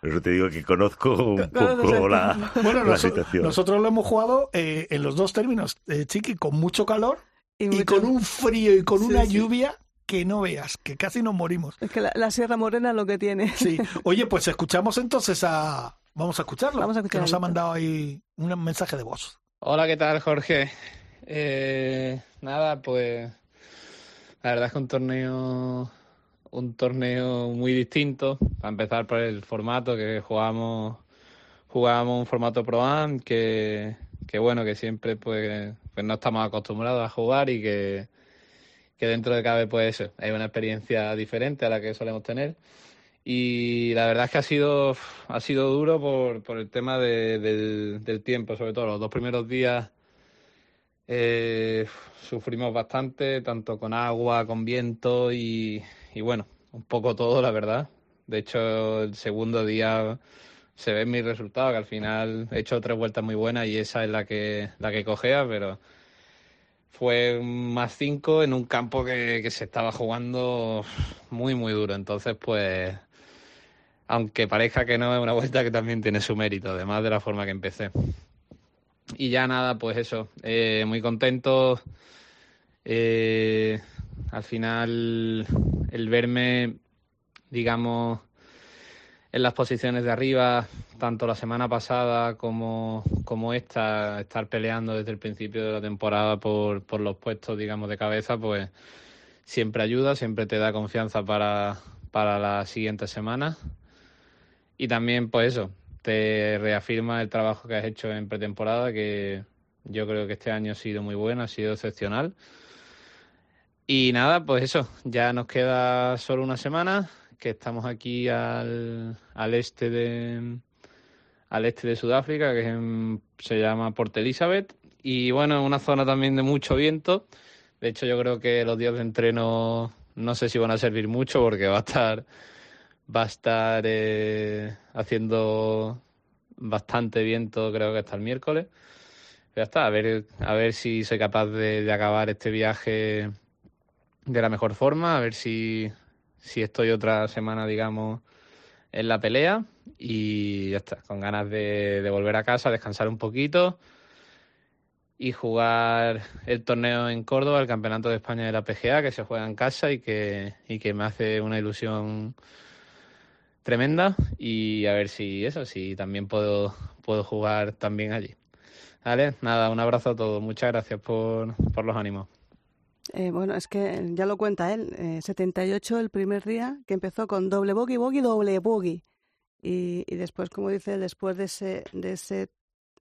Por eso te digo que conozco un Conoces poco la. Bueno, la situación. nosotros lo hemos jugado eh, en los dos términos, eh, Chiqui, con mucho calor Y y mucho- con un frío y con Sí, una sí. lluvia que no veas, que casi nos morimos. Es que la, la Sierra Morena lo que tiene. Sí. Oye, pues escuchamos entonces a... Vamos a escucharlo. Vamos a escuchar que nos a ha mandado ahí un mensaje de voz. Hola, ¿qué tal, Jorge? Eh, nada, pues la verdad es que un torneo, un torneo muy distinto. Para empezar por el formato que jugamos, jugábamos un formato Pro Am que, que bueno, que siempre pues, pues no estamos acostumbrados a jugar y que, que dentro de cabe pues eso, es una experiencia diferente a la que solemos tener. Y la verdad es que ha sido, ha sido duro por, por el tema de- del, tiempo, sobre todo los dos primeros días eh, sufrimos bastante, tanto con agua, con viento y, y bueno, un poco todo, la verdad. De hecho, el segundo día se ven mis resultados, que al final he hecho tres vueltas muy buenas y esa es la que, la que cogea, pero fue más cinco en un campo que, que se estaba jugando muy, muy duro. Entonces, pues, aunque parezca que no, es una vuelta que también tiene su mérito, además de la forma que empecé. Y ya nada, pues eso, eh, muy contento. Eh, al final, el verme, digamos, en las posiciones de arriba, tanto la semana pasada como, como esta, estar peleando desde el principio de la temporada por, por los puestos, digamos, de cabeza, pues siempre ayuda, siempre te da confianza para, para las siguientes semanas. Y también, pues eso, te reafirma el trabajo que has hecho en pretemporada, que yo creo que este año ha sido muy bueno, ha sido excepcional. Y nada, pues eso, ya nos queda solo una semana, que estamos aquí al, al este de al este de Sudáfrica, que se llama Port Elizabeth, y bueno, es una zona también de mucho viento. De hecho, yo creo que los días de entreno no sé si van a servir mucho porque va a estar va a estar eh, haciendo bastante viento, creo que hasta el miércoles. Ya está, a ver, a ver si soy capaz de, de acabar este viaje de la mejor forma, a ver si, si estoy otra semana, digamos, en la pelea y ya está, con ganas de, volver a casa, descansar un poquito y jugar el torneo en Córdoba, el Campeonato de España de la PGA, que se juega en casa y que, y que me hace una ilusión tremenda y a ver si eso, si también puedo, puedo jugar también allí. Vale, nada, un abrazo a todos, muchas gracias por, por los ánimos. Eh, bueno, es que ya lo cuenta él, eh, 78 el primer día, que empezó con doble bogey, bogey, doble bogey. Y, después, como dice, después de ese, de ese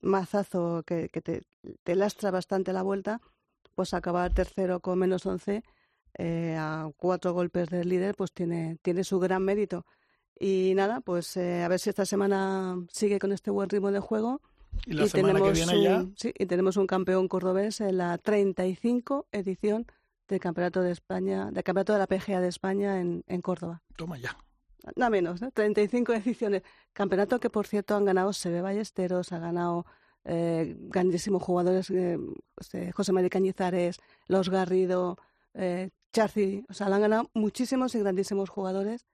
mazazo que, que te, te, lastra bastante la vuelta, pues acabar tercero con menos 11 eh, a cuatro golpes del líder, pues tiene, tiene su gran mérito. Y nada, pues eh, a ver si esta semana sigue con este buen ritmo de juego. Y la y semana tenemos que viene un, ya. Sí, y tenemos un campeón cordobés en la 35 edición del Campeonato de España, del Campeonato de la PGA de España en, en Córdoba. Toma ya. Nada menos, ¿no? 35 ediciones. Campeonato que, por cierto, han ganado Sebe Ballesteros, ha ganado eh, grandísimos jugadores, eh, José María Cañizares, Los Garrido, eh, Charci, o sea, lo han ganado muchísimos y grandísimos jugadores.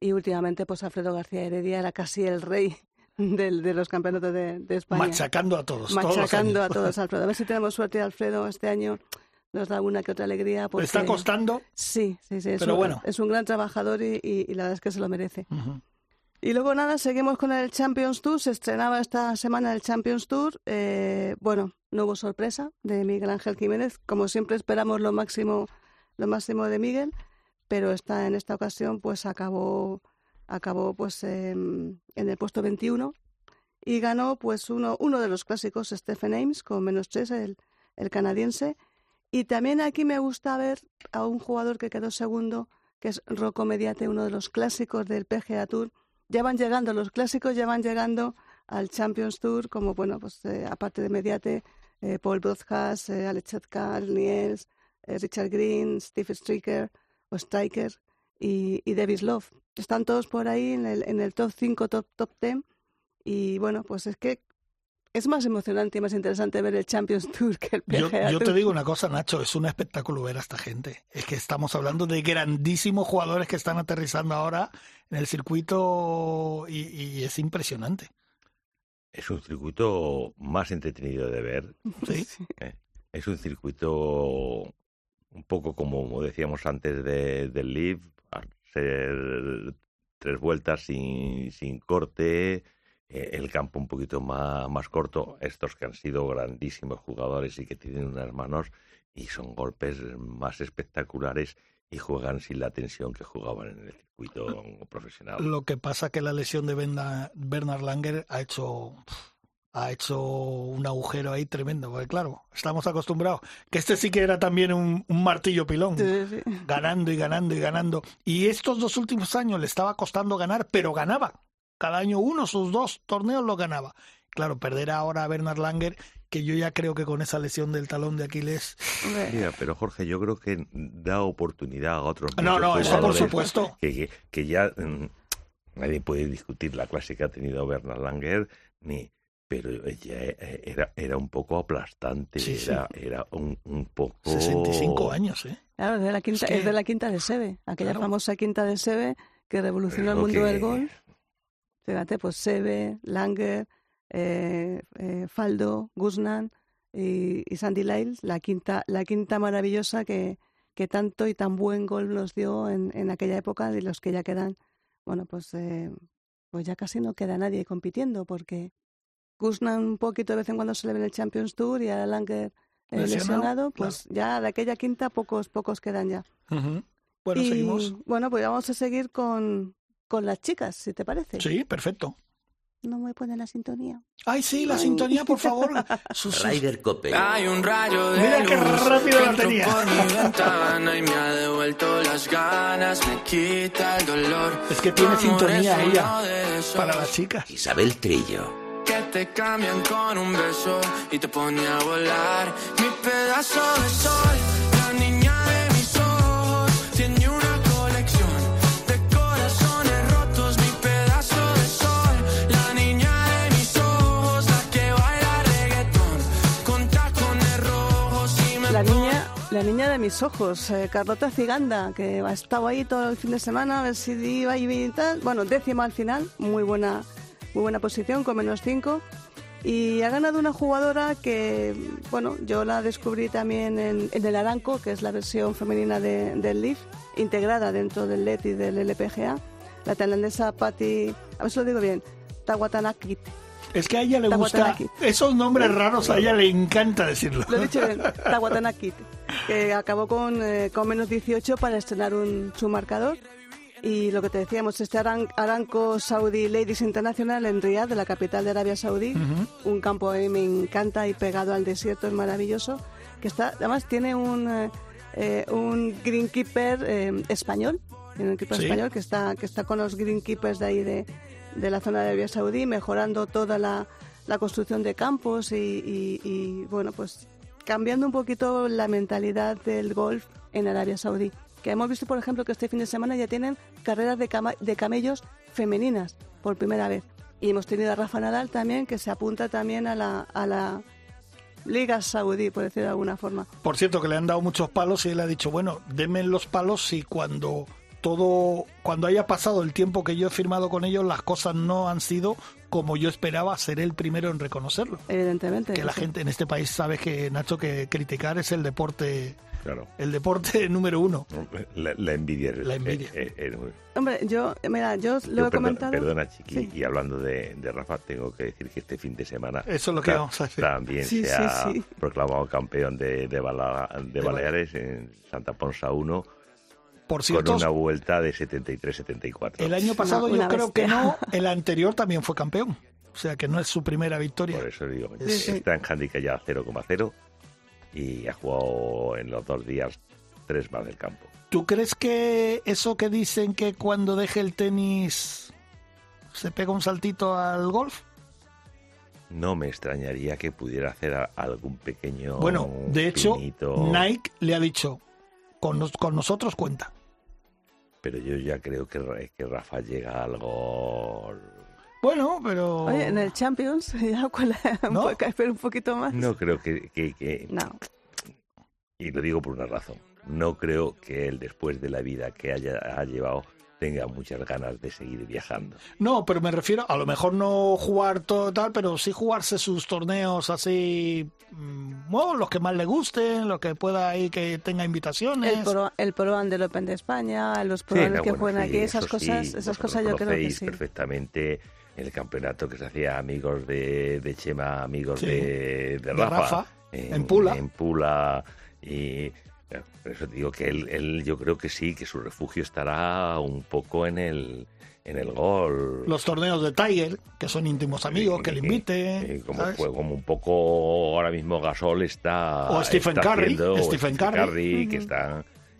Y últimamente, pues Alfredo García Heredia era casi el rey del, de los campeonatos de, de, España. Machacando a todos. Machacando todos a todos, Alfredo. A ver si tenemos suerte, Alfredo, este año nos da alguna que otra alegría. Porque... ¿Está costando? Sí, sí, sí. Es Pero un, bueno. Es un gran trabajador y, y, y, la verdad es que se lo merece. Uh -huh. Y luego nada, seguimos con el Champions Tour. Se estrenaba esta semana el Champions Tour. Eh, bueno, no hubo sorpresa de Miguel Ángel Jiménez. Como siempre esperamos lo máximo, lo máximo de Miguel, pero está en esta ocasión pues acabó, acabó pues en el puesto 21 y ganó pues uno, uno de los clásicos, Stephen Ames, con menos tres, el, el canadiense. Y también aquí me gusta ver a un jugador que quedó segundo, que es Rocco Mediate, uno de los clásicos del PGA Tour. Ya van llegando, los clásicos ya van llegando al Champions Tour, como, bueno, pues eh, aparte de Mediate, eh, Paul Broadhurst, eh, Alex Carl, Niels, eh, Richard Green, Steve Stricker o Striker y, y Davis Love. Están todos por ahí en el, en el top 5, top, top 10. Y bueno, pues es que es más emocionante y más interesante ver el Champions Tour que el PGA yo, yo te digo una cosa, Nacho, es un espectáculo ver a esta gente. Es que estamos hablando de grandísimos jugadores que están aterrizando ahora en el circuito y, y es impresionante. Es un circuito más entretenido de ver. Sí. ¿eh? Es un circuito un poco como decíamos antes de, del Live, tres vueltas sin, sin corte, eh, el campo un poquito más, más corto, estos que han sido grandísimos jugadores y que tienen unas manos y son golpes más espectaculares y juegan sin la tensión que jugaban en el circuito profesional. Lo que pasa que la lesión de Bernard Langer ha hecho ha hecho un agujero ahí tremendo, porque claro, estamos acostumbrados, que este sí que era también un, un martillo pilón, Sí, sí. ganando y ganando y ganando. Y estos dos últimos años le estaba costando ganar, pero ganaba. Cada año uno, sus dos torneos lo ganaba. Claro, perder ahora a Bernard Langer, que yo ya creo que con esa lesión del talón de Aquiles. Mira, pero Jorge, yo creo que da oportunidad a otros. No, no, eso por supuesto. Que, que, que ya mmm, nadie puede discutir la clase que ha tenido Bernard Langer, ni pero ya era, era un poco aplastante, sí, era, sí. era un, un, poco... 65 años, ¿eh? Claro, es de la quinta, es, que... es de, la quinta de Sebe, aquella claro. famosa quinta de Sebe que revolucionó el mundo que... del golf. Fíjate, pues Sebe, Langer, eh, eh, Faldo, Guzman y, y, Sandy Lyle, la quinta, la quinta maravillosa que, que tanto y tan buen golf nos dio en, en aquella época, de los que ya quedan, bueno, pues eh, pues ya casi no queda nadie compitiendo porque Guzman un poquito de vez en cuando se le ve en el Champions Tour y a Langer eh, Lesionado, lesionado, pues ya de aquella quinta pocos pocos quedan ya. Ujú. Bueno, y, seguimos. Bueno, pues vamos a seguir con, con las chicas, si te parece. Sí, perfecto. No me ponen la sintonía. Ay, sí, la sintonía, por favor. Ryder Cope. Hay un rayo de Mira qué rápido que la tenía. por mi ventana y me ha devuelto las ganas, me quita el dolor. Es que tiene sintonía ella para las chicas. Isabel Trillo. Que te cambian con un beso y te pone a volar. Mi pedazo de sol, la niña de mis ojos, tiene una colección de corazones rotos. Mi pedazo de sol, la niña de mis ojos, la que baila reggaetón con tacones rojos y me La niña, la niña de mis ojos, eh, Carlota Ciganda, que ha estado ahí todo el fin de semana a ver si iba y tal. Bueno, décima al final, muy buena, muy buena posición, con menos cinco. Y ha ganado una jugadora que, bueno, yo la descubrí también en, en el Aranco, que es la versión femenina de- del Leaf, integrada dentro del LED y del LPGA. La tailandesa Patti, a ver si lo digo bien, Tawatanakit. Es que a ella le gusta esos nombres raros, a ella le encanta decirlo. Lo he dicho bien, Tawatanakit, que acabó con, eh, con menos 18 para estrenar un, su marcador. Y lo que te decíamos, este Aran- Aranco Saudi Ladies International en Riyadh, de la capital de Arabia Saudí, un campo a mí me encanta y pegado al desierto, es maravilloso, que está, además tiene un, eh, eh, un greenkeeper eh, español, tiene un equipo Sí. español que está, que está con los greenkeepers de ahí de, de la zona de Arabia Saudí, mejorando toda la, la construcción de campos y, y- y, bueno, pues cambiando un poquito la mentalidad del golf en Arabia Saudí. Que hemos visto, por ejemplo, que este fin de semana ya tienen carreras de, cama- de camellos femeninas por primera vez. Y hemos tenido a Rafa Nadal también, que se apunta también a la, a la Liga Saudí, por decirlo de alguna forma. Por cierto, que le han dado muchos palos y él ha dicho, bueno, denme los palos si cuando todo, cuando haya pasado el tiempo que yo he firmado con ellos, las cosas no han sido como yo esperaba, seré el primero en reconocerlo. Evidentemente. Que la sí. gente en este país sabe que, Nacho, que criticar es el deporte, Claro. el deporte número uno. La, la envidia. es- La envidia. eh, eh, eh, Hombre, yo, mira, yo lo yo he perdona, comentado. perdona, Chiqui, Sí. y hablando de, de Rafa, tengo que decir que este fin de semana Eso es lo que ta- vamos a también Sí, se sí, ha sí. proclamado campeón de, de, Bala- de De Baleares en Santa Ponsa 1 Por con cierto, una vuelta de 73-74. el año pasado yo creo que no, el anterior también fue campeón. O sea que no es su primera victoria. Por eso digo, Sí, sí. está en handicap ya 0,0 y ha jugado en los dos días tres más del campo. ¿Tú crees que eso que dicen que cuando deje el tenis se pega un saltito al golf? No me extrañaría que pudiera hacer algún pequeño. Bueno, de hecho, pinito, Nike le ha dicho, con, nos- con nosotros cuenta. Pero yo ya creo que, que Rafa llega al gol. Bueno, pero... Oye, en el Champions, ya cuela, un ¿No? poco- espera un poquito más. No creo que, que- que- No. Y lo digo por una razón. No creo que él, después de la vida que haya ha llevado, tenga muchas ganas de seguir viajando. No, pero me refiero, a lo mejor no jugar todo tal, pero sí jugarse sus torneos así, mm, bueno, los que más le gusten, los que pueda ahí que tenga invitaciones. El pro, el pro del Open de España, los Sí, probables no, que bueno, juegan sí, aquí, esas sí, cosas, esas cosas yo creo que sí. perfectamente el campeonato que se hacía amigos de, de Chema, amigos Sí, de, de de Rafa, en Pula. En Pula y eh, por eso digo que él, él yo creo que sí, que su refugio estará un poco en el en el gol. Los torneos de Tiger, que son íntimos amigos, que le inviten. eh, como, ¿sabes? fue- como un poco ahora mismo Gasol está O Stephen está Curry, haciendo, Stephen Curry. que que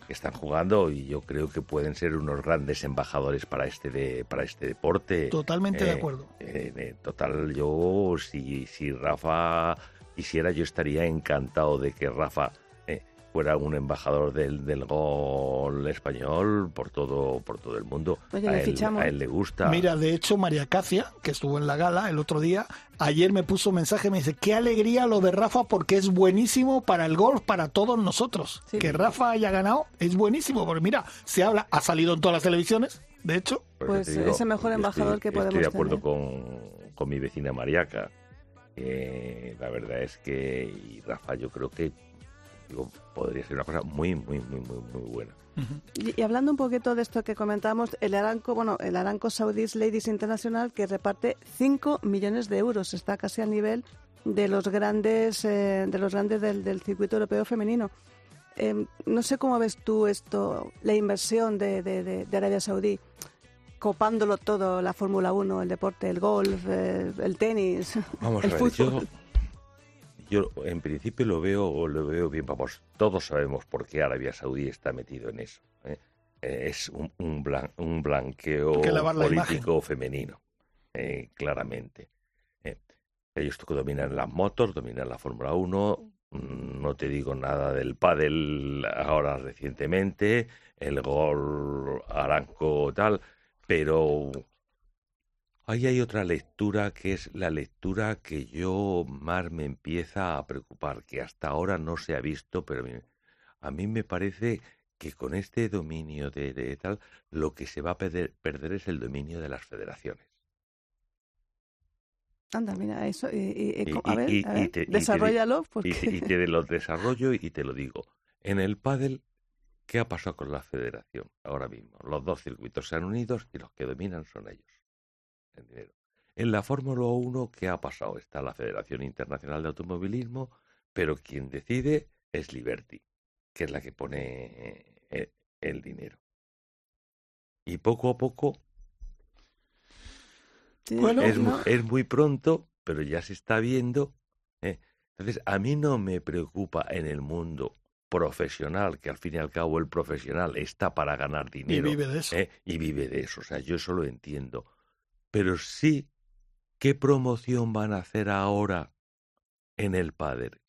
están jugando y yo creo que pueden ser unos grandes embajadores para este de, para este deporte Totalmente de Eh, acuerdo. eh, eh, total yo si si Rafa quisiera yo estaría encantado de que Rafa fuera un embajador del, del gol español por todo por todo el mundo Oye, a, le él, fichamos. a él le gusta Mira, de hecho, María Cacia, que estuvo en la gala el otro día, ayer me puso un mensaje, me dice, qué alegría lo de Rafa porque es buenísimo para el golf, para todos nosotros. Sí. Que Rafa haya ganado es buenísimo, porque mira, se habla, ha salido en todas las televisiones, de hecho. Pues es el mejor estoy- embajador que podemos Estoy de acuerdo tener. con, con mi vecina Mariaca. que la verdad es que y Rafa yo creo que digo, podría ser una cosa muy, muy, muy, muy, muy buena. Y, y hablando un poquito de esto que comentábamos, el Aranco, bueno, el Aranco Saudis Ladies International que reparte 5 millones de euros, está casi al nivel de los grandes, eh, de los grandes del, del circuito europeo femenino. Eh, no sé cómo ves tú esto, la inversión de, de, de, de Arabia Saudí, copándolo todo, la Fórmula 1, el deporte, el golf, eh, el tenis, Vamos el a ver, fútbol. yo en principio lo veo, lo veo bien, vamos, todos sabemos por qué Arabia Saudí está metido en eso. ¿eh? Eh, Es un, un, blan- un blanqueo político femenino, eh, claramente. Eh, ellos dominan las motos, dominan la Fórmula 1, mm, no te digo nada del pádel ahora recientemente, el gol Aranco tal, pero Ahí hay otra lectura que es la lectura que yo más me empieza a preocupar, que hasta ahora no se ha visto, pero a mí, me parece que con este dominio de, de tal, lo que se va a perder, perder es el dominio de las federaciones. Anda, mira, eso. A ver, desarrollalo, porque... Y te, y te lo desarrollo y te lo digo. En el pádel, ¿qué ha pasado con la federación ahora mismo? Los dos circuitos se han unido y los que dominan son ellos. El dinero. En la Fórmula 1, ¿qué ha pasado? Está la Federación Internacional de Automovilismo, pero quien decide es Liberty, que es la que pone eh, el dinero. Y poco a poco Sí, Bueno, es, mu- no, es muy pronto, pero ya se está viendo. ¿eh? Entonces, a mí no me preocupa en el mundo profesional, que al fin y al cabo el profesional está para ganar Y dinero vive de eso. ¿eh? y vive de eso. O sea, yo eso lo entiendo. Pero sí, ¿qué promoción van a hacer ahora en el pádel?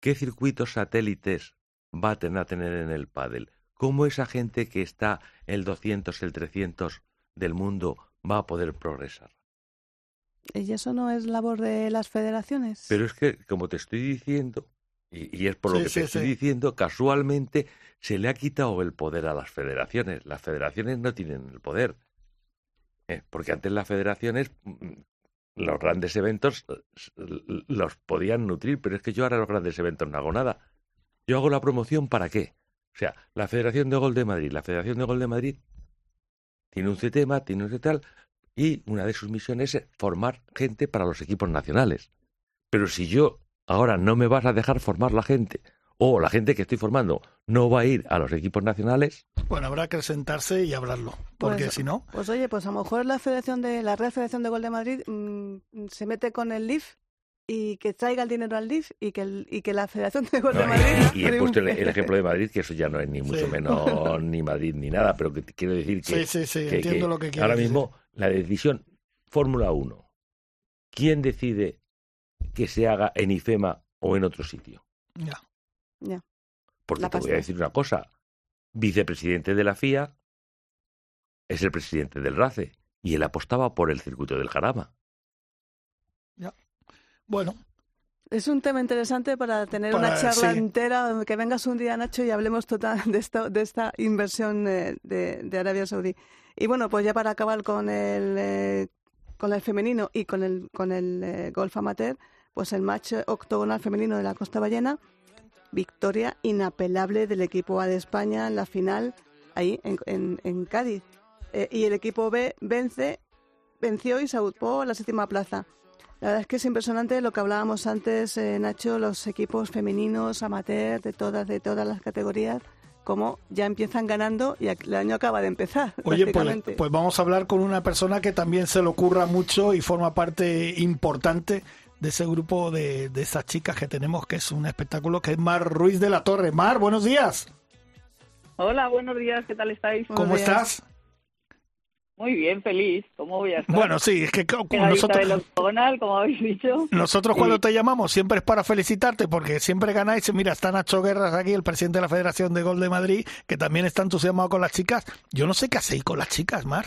¿Qué circuitos satélites va a tener, en el pádel? ¿Cómo esa gente que está el 200, el 300 del mundo va a poder progresar? ¿Y eso no es labor de las federaciones? Pero es que, como te estoy diciendo, y, y es por lo Sí, que te sí, estoy diciendo, casualmente se le ha quitado el poder a las federaciones. Las federaciones no tienen el poder. Eh, porque antes las federaciones, mm, los grandes eventos eh, los podían nutrir, pero es que yo ahora los grandes eventos no hago nada. Yo hago la promoción para qué? O sea, la Federación de Gol de Madrid, la Federación de Gol de Madrid tiene un CETEMA, tiene un tal, y una de sus misiones es formar gente para los equipos nacionales. Pero si yo ahora no me vas a dejar formar la gente, o la gente que estoy formando no va a ir a los equipos nacionales, Bueno, habrá que sentarse y hablarlo, porque Pues- si no, Pues oye, pues a lo mejor la Federación de la Real Federación de Gol de Madrid mm, se mete con el LIF y que traiga el dinero al LIF y que el- y que la Federación de Gol de Madrid y, y he puesto el, ejemplo de Madrid, que eso ya no es ni mucho Sí. menos ni Madrid ni nada, pero que quiero decir que, sí, sí, sí, que- entiendo que lo que quieres ahora decir. mismo la decisión Fórmula 1, ¿quién decide que se haga en IFEMA o en otro sitio? Ya. Ya. Porque La te voy a decir una cosa, vicepresidente de la FIA es el presidente del RACE y él apostaba por el circuito del Jarama. Bueno, Es un tema interesante para tener Para- una charla sí. entera, que vengas un día, Nacho, y hablemos total de esta, de esta inversión eh, de, de Arabia Saudí. Y bueno, pues ya para acabar con el, eh, con el femenino y con el, con el eh, golf amateur, pues el match octogonal femenino de la Costa Ballena, victoria inapelable del equipo A de España en la final, ahí en, en- en Cádiz. Eh, y el equipo B vence, venció y se a la séptima plaza. La verdad es que es impresionante lo que hablábamos antes, eh, Nacho, los equipos femeninos, amateur, de todas, de todas las categorías, como ya empiezan ganando y el año acaba de empezar. Oye, pues, pues vamos a hablar con una persona que también se le ocurra mucho y forma parte importante de ese grupo de, de esas chicas que tenemos, que es un espectáculo, que es Mar Ruiz de la Torre. Mar, buenos días. Hola, buenos días, ¿qué tal estáis? Buenos ¿Cómo días. estás? Muy bien, feliz. ¿Cómo voy a estar? Bueno, sí, es que como nosotros, octogonal, como habéis dicho. nosotros cuando te llamamos siempre es para felicitarte porque siempre ganáis. Mira, está Nacho Guerras aquí, el presidente de la Federación de Gol de Madrid, que también está entusiasmado con las chicas. Yo no sé qué hacéis con las chicas, Mar.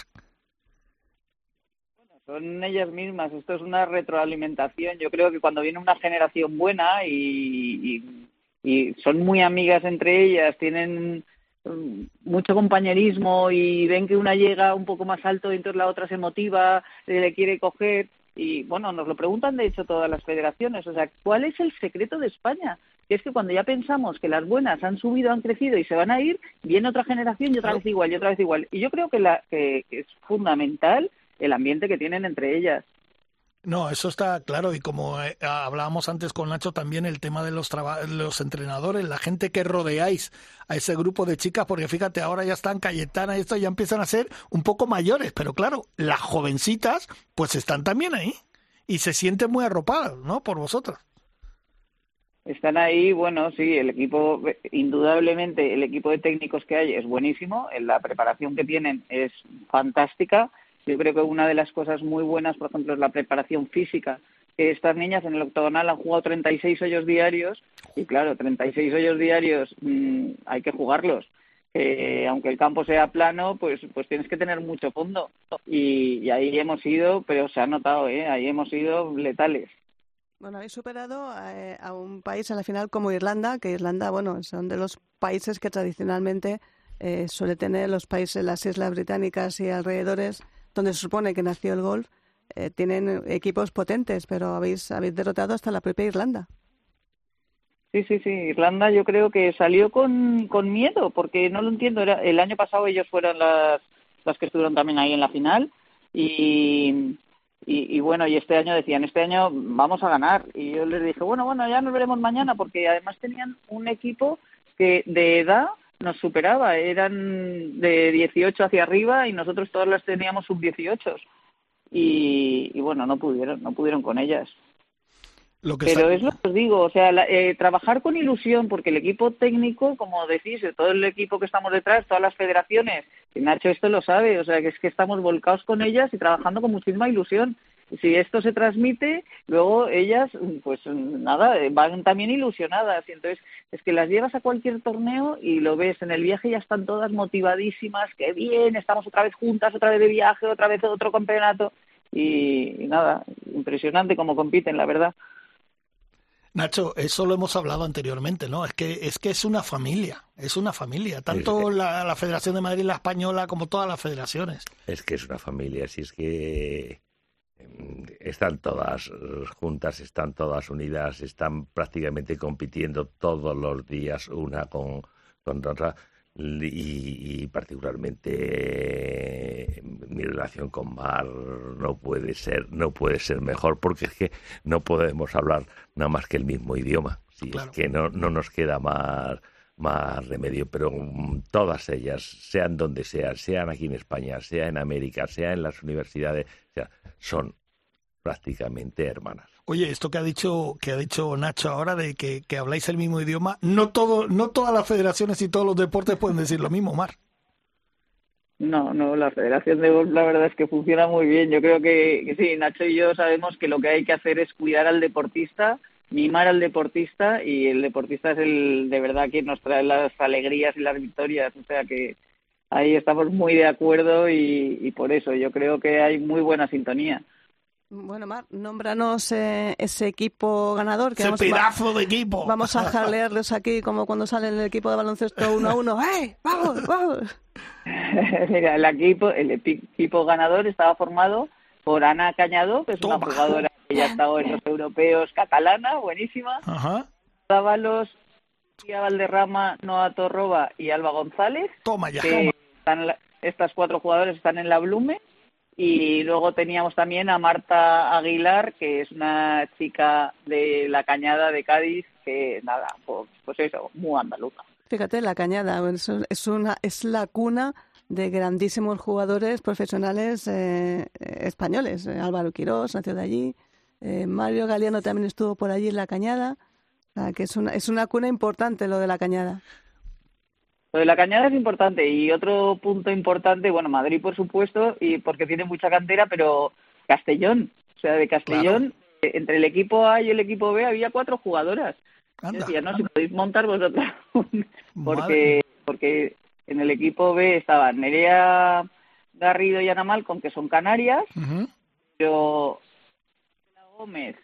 Son ellas mismas, esto es una retroalimentación. Yo creo que cuando viene una generación buena y, y, y son muy amigas entre ellas, tienen mm, mucho compañerismo y ven que una llega un poco más alto y entonces la otra se motiva, eh, le quiere coger. Y bueno, nos lo preguntan de hecho todas las federaciones. O sea, ¿cuál es el secreto de España? que es que cuando ya pensamos que las buenas han subido, han crecido y se van a ir, viene otra generación y otra vez igual y otra vez igual. Y yo creo que, la, que, que es fundamental el ambiente que tienen entre ellas. No, eso está claro y como eh, hablábamos antes con Nacho también el tema de los los entrenadores, la gente que rodeáis a ese grupo de chicas, porque fíjate ahora ya están Cayetana y esto ya empiezan a ser un poco mayores, pero claro, las jovencitas pues están también ahí y se sienten muy arropadas, ¿no? Por vosotras. Están ahí, bueno, sí, el equipo, indudablemente, el equipo de técnicos que hay es buenísimo, la preparación que tienen es fantástica yo creo que una de las cosas muy buenas, por ejemplo, es la preparación física. Estas niñas en el octogonal han jugado 36 hoyos diarios y claro, 36 hoyos diarios mmm, hay que jugarlos. Eh, aunque el campo sea plano, pues pues tienes que tener mucho fondo. Y, y ahí hemos ido, pero se ha notado, ¿eh? ahí hemos ido letales. Bueno, habéis superado a, eh, a, un país a la final como Irlanda, que Irlanda, bueno, son de los países que tradicionalmente eh, suele tener los países, las Islas Británicas y alrededores, donde se supone que nació el golf, eh, tienen equipos potentes, pero habéis, habéis derrotado hasta la propia Irlanda. Sí, sí, sí. Irlanda yo creo que salió con, con miedo, porque no lo entiendo. Era, el año pasado ellos fueron las, las que estuvieron también ahí en la final y, y, y, bueno, y este año decían, este año vamos a ganar. Y yo les dije, bueno, bueno, ya nos veremos mañana, porque además tenían un equipo que de edad nos superaba, eran de 18 hacia arriba y nosotros todas las teníamos sub 18 y, y bueno, no pudieron, no pudieron con ellas. Lo que Pero está... es lo que os digo, o sea, la, eh, trabajar con ilusión, porque el equipo técnico, como decís, todo el equipo que estamos detrás, todas las federaciones, y Nacho esto lo sabe, o sea, que es que estamos volcados con ellas y trabajando con muchísima ilusión si esto se transmite, luego ellas, pues nada, van también ilusionadas. Y entonces es que las llevas a cualquier torneo y lo ves en el viaje, ya están todas motivadísimas, que bien, estamos otra vez juntas, otra vez de viaje, otra vez otro campeonato. Y, y nada, impresionante cómo compiten, la verdad. Nacho, eso lo hemos hablado anteriormente, ¿no? Es que es que es una familia, es una familia, tanto la, la Federación de Madrid, la española, como todas las federaciones. Es que es una familia, si es que están todas juntas, están todas unidas, están prácticamente compitiendo todos los días una con, con otra. Y, y, particularmente mi relación con Mar no puede ser no puede ser mejor porque es que no podemos hablar nada más que el mismo idioma si claro. es que no, no nos queda más más remedio, pero todas ellas, sean donde sean, sean aquí en España, sea en América, sea en las universidades, o sea, son prácticamente hermanas. Oye, esto que ha dicho que ha dicho Nacho ahora de que, que habláis el mismo idioma, no todo, no todas las federaciones y todos los deportes pueden decir lo mismo, Mar. No, no, la Federación de Golf la verdad es que funciona muy bien. Yo creo que, que sí, Nacho y yo sabemos que lo que hay que hacer es cuidar al deportista, mimar al deportista y el deportista es el de verdad quien nos trae las alegrías y las victorias. O sea que ahí estamos muy de acuerdo y, y por eso yo creo que hay muy buena sintonía. Bueno, Mar, nómbranos eh, ese equipo ganador. Que ese vamos, pedazo de equipo. Vamos a jalearlos aquí como cuando sale el equipo de baloncesto uno a uno. ¡Hey! ¡Vamos, vamos! Mira, el equipo, el equipo ganador estaba formado por Ana Cañado, que es Toma. una jugadora que ya ha estado en los europeos catalana, buenísima. Ajá. Dávalos, Tía Valderrama, Noa Torroba y Alba González. Toma ya. Que están, estas cuatro jugadores están en la Blume. Y luego teníamos también a Marta Aguilar, que es una chica de la Cañada de Cádiz, que nada, pues, pues eso, muy andaluza. Fíjate, la Cañada es, una, es la cuna de grandísimos jugadores profesionales eh, españoles. Eh, Álvaro Quirós nació de allí, eh, Mario Galeano también estuvo por allí en la Cañada. Sea, que es una, es una cuna importante lo de la Cañada. Lo de la cañada es importante y otro punto importante, bueno, Madrid por supuesto, y porque tiene mucha cantera, pero Castellón, o sea, de Castellón, claro. entre el equipo A y el equipo B había cuatro jugadoras. Anda, decía, no, anda. si podéis montar vosotros, porque, porque en el equipo B estaban Nerea Garrido y Ana Malcom, que son canarias, uh -huh. pero Gómez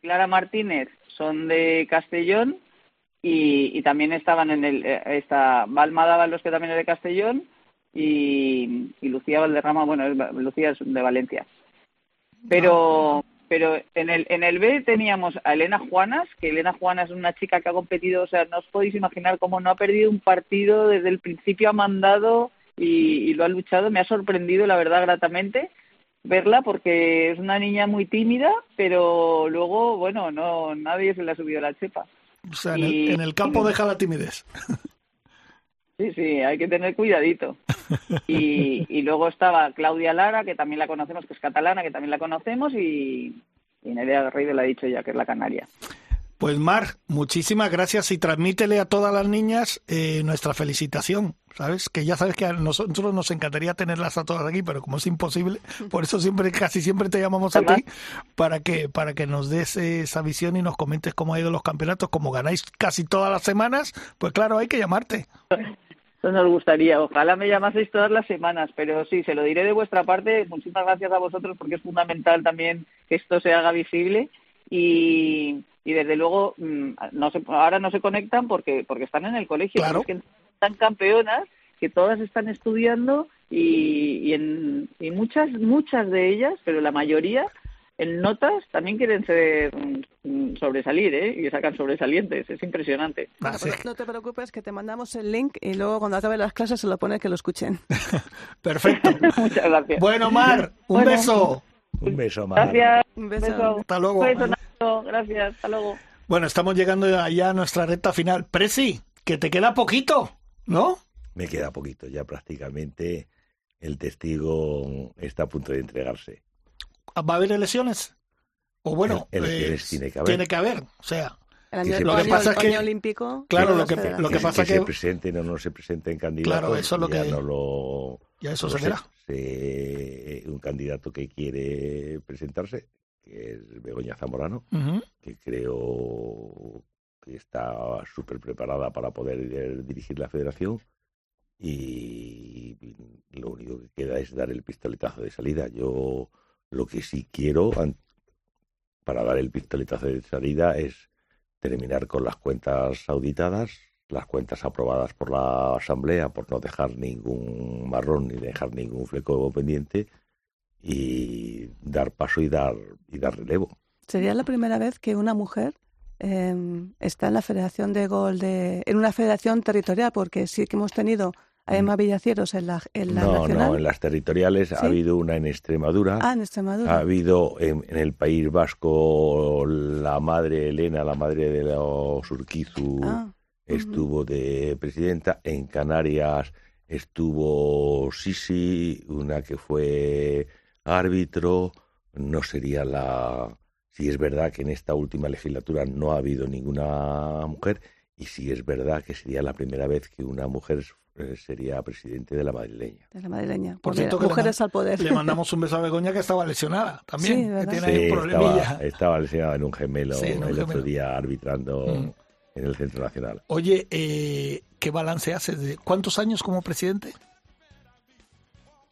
Clara Martínez son de Castellón y, también estaban en el esta Valma Dávalos que también es de Castellón y, y Lucía Valderrama bueno Lucía es de Valencia pero pero en el, en el B teníamos a Elena Juanas, que Elena Juanas es una chica que ha competido, o sea, no os podéis imaginar cómo no ha perdido un partido desde el principio, ha mandado y lo ha luchado. Me ha sorprendido, la verdad, gratamente verla porque es una niña muy tímida, pero luego, bueno, no nadie se le ha subido la chepa. O sea, en el, en el campo deja la timidez. Sí, sí, hay que tener cuidadito. Y, y luego estaba Claudia Lara, que también la conocemos, que es catalana, que también la conocemos, y, y Nerea Garrido le ha dicho ya que es la canaria. Pues Mar, muchísimas gracias y transmítele a todas las niñas eh, nuestra felicitación, ¿sabes? Que ya sabes que a nosotros nos encantaría tenerlas a todas aquí, pero como es imposible, por eso siempre, casi siempre te llamamos a ti para que para que nos des esa visión y nos comentes cómo ha ido los campeonatos, como ganáis casi todas las semanas, pues claro, hay que llamarte. Eso nos gustaría. Ojalá me llamaseis todas las semanas, pero sí, se lo diré de vuestra parte. Muchísimas gracias a vosotros porque es fundamental también que esto se haga visible y, y desde luego mm, no se, ahora no se conectan porque porque están en el colegio, Claro. están campeonas que todas están estudiando y, y, en, y muchas muchas de ellas, pero la mayoría en notas también quieren ser mm, sobresalir, ¿eh? Y sacan sobresalientes. Es impresionante. Bueno, pues no te preocupes que te mandamos el link y luego cuando acabe las clases se lo pone que lo escuchen. Perfecto. Muchas gracias. Bueno, Mar, un Bueno. beso. Un beso más. Gracias. Un beso. Hasta luego. Un beso, Nacho. Gracias. Hasta luego. Bueno, estamos llegando ya a nuestra recta final. Presi, que te queda poquito, ¿no? Me queda poquito, ya prácticamente el testigo está a punto de entregarse. ¿Va a haber elecciones? O bueno, Elecciones eh, tiene que haber. tiene que haber. O sea, El año, el Lo que año- pasa es el que- olímpico. Claro, lo que- lo que se- pasa que que- se presenten o no se presenten candidatos. Claro, eso es lo ya que- no lo. ya eso no se verá. se- un candidato que quiere presentarse, que es Begoña Zamorano, que creo que está súper preparada para poder eh, dirigir la federación y lo único que queda es dar el pistoletazo de salida. Yo lo que sí quiero para dar el pistoletazo de salida es terminar con las cuentas auditadas, las cuentas aprobadas por la Asamblea por no dejar ningún marrón ni dejar ningún fleco pendiente y dar paso y dar y dar relevo. Sería la primera vez que una mujer eh, está en la Federación de Gol de, en una federación territorial, porque sí que hemos tenido a Emma Villacieros en la, en la Mm. no, nacional. no, en las territoriales ¿Sí? ha habido una en Extremadura, Ah, en ha Extremadura. habido en, en el País Vasco la madre Elena, la madre de los Urquizu, Ah, estuvo de presidenta, en Canarias estuvo Sisi, una que fue árbitro, no sería la... Si es verdad que en esta última legislatura no ha habido ninguna mujer y si es verdad que sería la primera vez que una mujer eh, sería presidente de la madrileña. de la madrileña. Por cierto, que mujeres al poder. Le mandamos un beso a Begoña que estaba lesionada también. Sí, que ¿verdad? tiene Sí, ahí un problemilla. estaba, estaba lesionada en un gemelo Sí, en un el gemelo. otro día arbitrando Mm. En el Centro Nacional. Oye, eh, ¿qué balance haces? de ¿Cuántos años como presidente?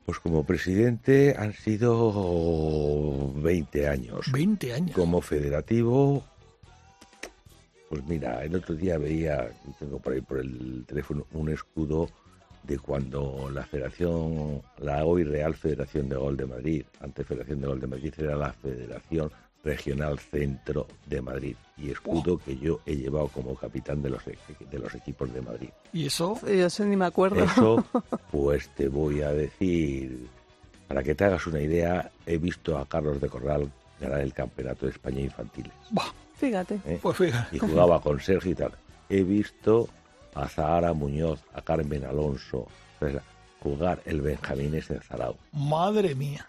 Pues como presidente han sido 20 años. 20 años. Como federativo, pues mira, el otro día veía, tengo por ahí por el teléfono, un escudo de cuando la Federación, la hoy Real Federación de Gol de Madrid, antes Federación de Gol de Madrid, era la Federación Regional Centro de Madrid. Y escudo que yo he llevado como capitán de los, e- de los equipos de Madrid. Y eso, Yo sé, ni me acuerdo. Eso, pues te voy a decir, para que te hagas una idea, he visto a Carlos de Corral ganar el Campeonato de España Infantiles. bah, Fíjate. ¿eh? pues fíjate. Y jugaba con Sergio y tal. He visto a Zahara Muñoz, a Carmen Alonso, pues, jugar el Benjamines en Zarao. Madre mía.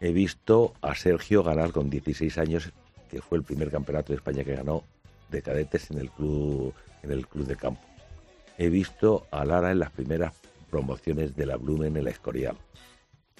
He visto a Sergio ganar con 16 años, que fue el primer campeonato de España que ganó de cadetes en el club, en el club de campo. He visto a Lara en las primeras promociones de la Blumen en la Escorial.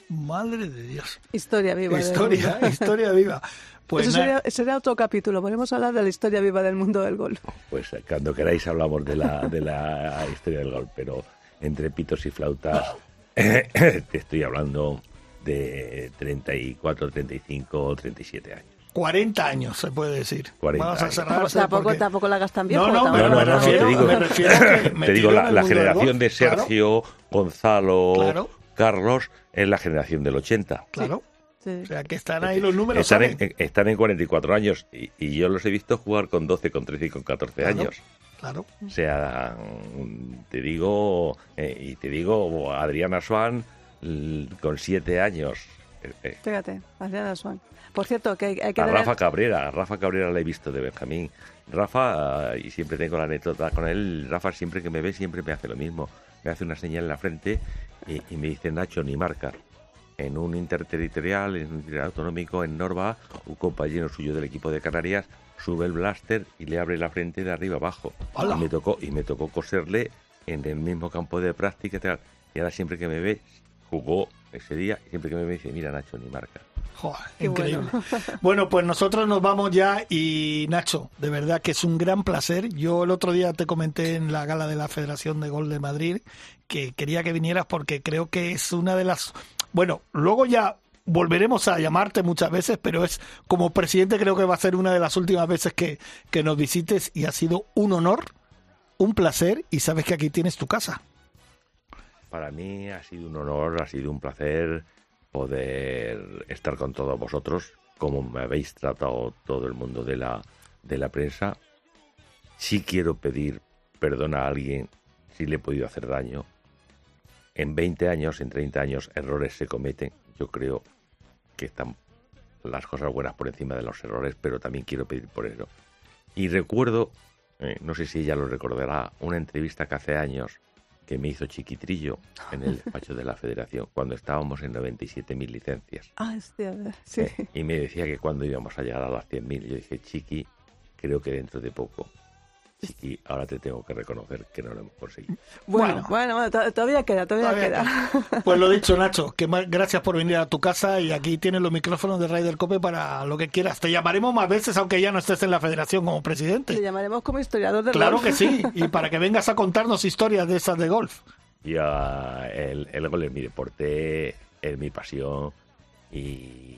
Madre de Dios. Historia viva. Historia, historia viva. Pues Eso sería, sería otro capítulo. Podemos hablar de la historia viva del mundo del golf. Pues eh, cuando queráis hablamos de la, de la historia del gol, pero entre pitos y flautas te estoy hablando de 34, 35, 37 años. 40 años, se puede decir. 40 Vamos a años. cerrar. Tampoco, porque- tampoco la gastan viejo. No, no, tampoco no, no, me refiero- me refiero te digo, la, generación de claro, Sergio, Gonzalo, Claro. Carlos es la generación del 80. Claro. Sí. O sea, que están ahí los números. Están en, están en 44 años y, y yo los he visto jugar con 12, con 13 y con 14 Claro. años. Claro. O sea, mm, te digo, eh, y te digo, Adriana Swan con 7 años. Eh, eh, Fíjate, Adriana Swan. Por cierto, que hay, hay que a tener- Rafa Cabrera, a Rafa Cabrera la he visto de Benjamín. Rafa, ah, y siempre tengo la anécdota con él, Rafa siempre que me ve siempre me hace lo mismo. Me hace una señal en la frente y, y me dice Nacho ni marca. En un interterritorial, en un territorial autonómico en Norba, un compañero suyo del equipo de Canarias sube el blaster y le abre la frente de arriba abajo. ¡Hala! Y me tocó, y me tocó coserle en el mismo campo de práctica y tal. Y ahora siempre que me ve, jugó ese día, siempre que me dice, mira Nacho, ni marca. Joder, increíble. bueno. Bueno. pues nosotros nos vamos ya y Nacho, de verdad que es un gran placer. Yo el otro día te comenté en la gala de la Federación de Gol de Madrid que quería que vinieras porque creo que es una de las... Bueno, luego ya volveremos a llamarte muchas veces, pero es como presidente creo que va a ser una de las últimas veces que, que nos visites y ha sido un honor, un placer y sabes que aquí tienes tu casa. Para mí ha sido un honor, ha sido un placer poder estar con todos vosotros, como me habéis tratado todo el mundo de la, de la prensa. Sí quiero pedir perdón a alguien si le he podido hacer daño. En 20 años, en 30 años, errores se cometen. Yo creo que están las cosas buenas por encima de los errores, pero también quiero pedir por eso. Y recuerdo, eh, no sé si ella lo recordará, una entrevista que hace años que me hizo Chiquitrillo en el despacho de la Federación cuando estábamos en 97.000 licencias. Ah, sí, sí. Eh, y me decía que cuando íbamos a llegar a las 100.000, yo dije, Chiqui, creo que dentro de poco. Chiqui, ahora te tengo que reconocer que no lo hemos conseguido. Bueno, Bueno. bueno, bueno, to- todavía queda, todavía, Todavía queda. Pues lo dicho, Nacho, que más, gracias por venir a tu casa y aquí tienes los micrófonos de Ryder Cope para lo que quieras. Te llamaremos más veces aunque ya no estés en la federación como presidente. llamaremos como historiador del Claro golf. que sí, y para que vengas a contarnos historias de esas de golf. Y ah, el, el gol es mi deporte, es mi pasión y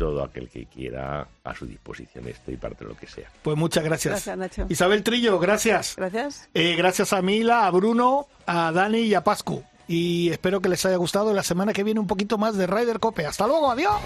todo aquel que quiera a su disposición estoy para lo que sea. Pues muchas gracias. Gracias, Nacho. Isabel Trillo, gracias. Gracias. Eh, gracias a Mila, a Bruno, a Dani y a Pascu. Y espero que les haya gustado. La semana que viene un poquito más de Ryder Cope. Hasta luego, adiós.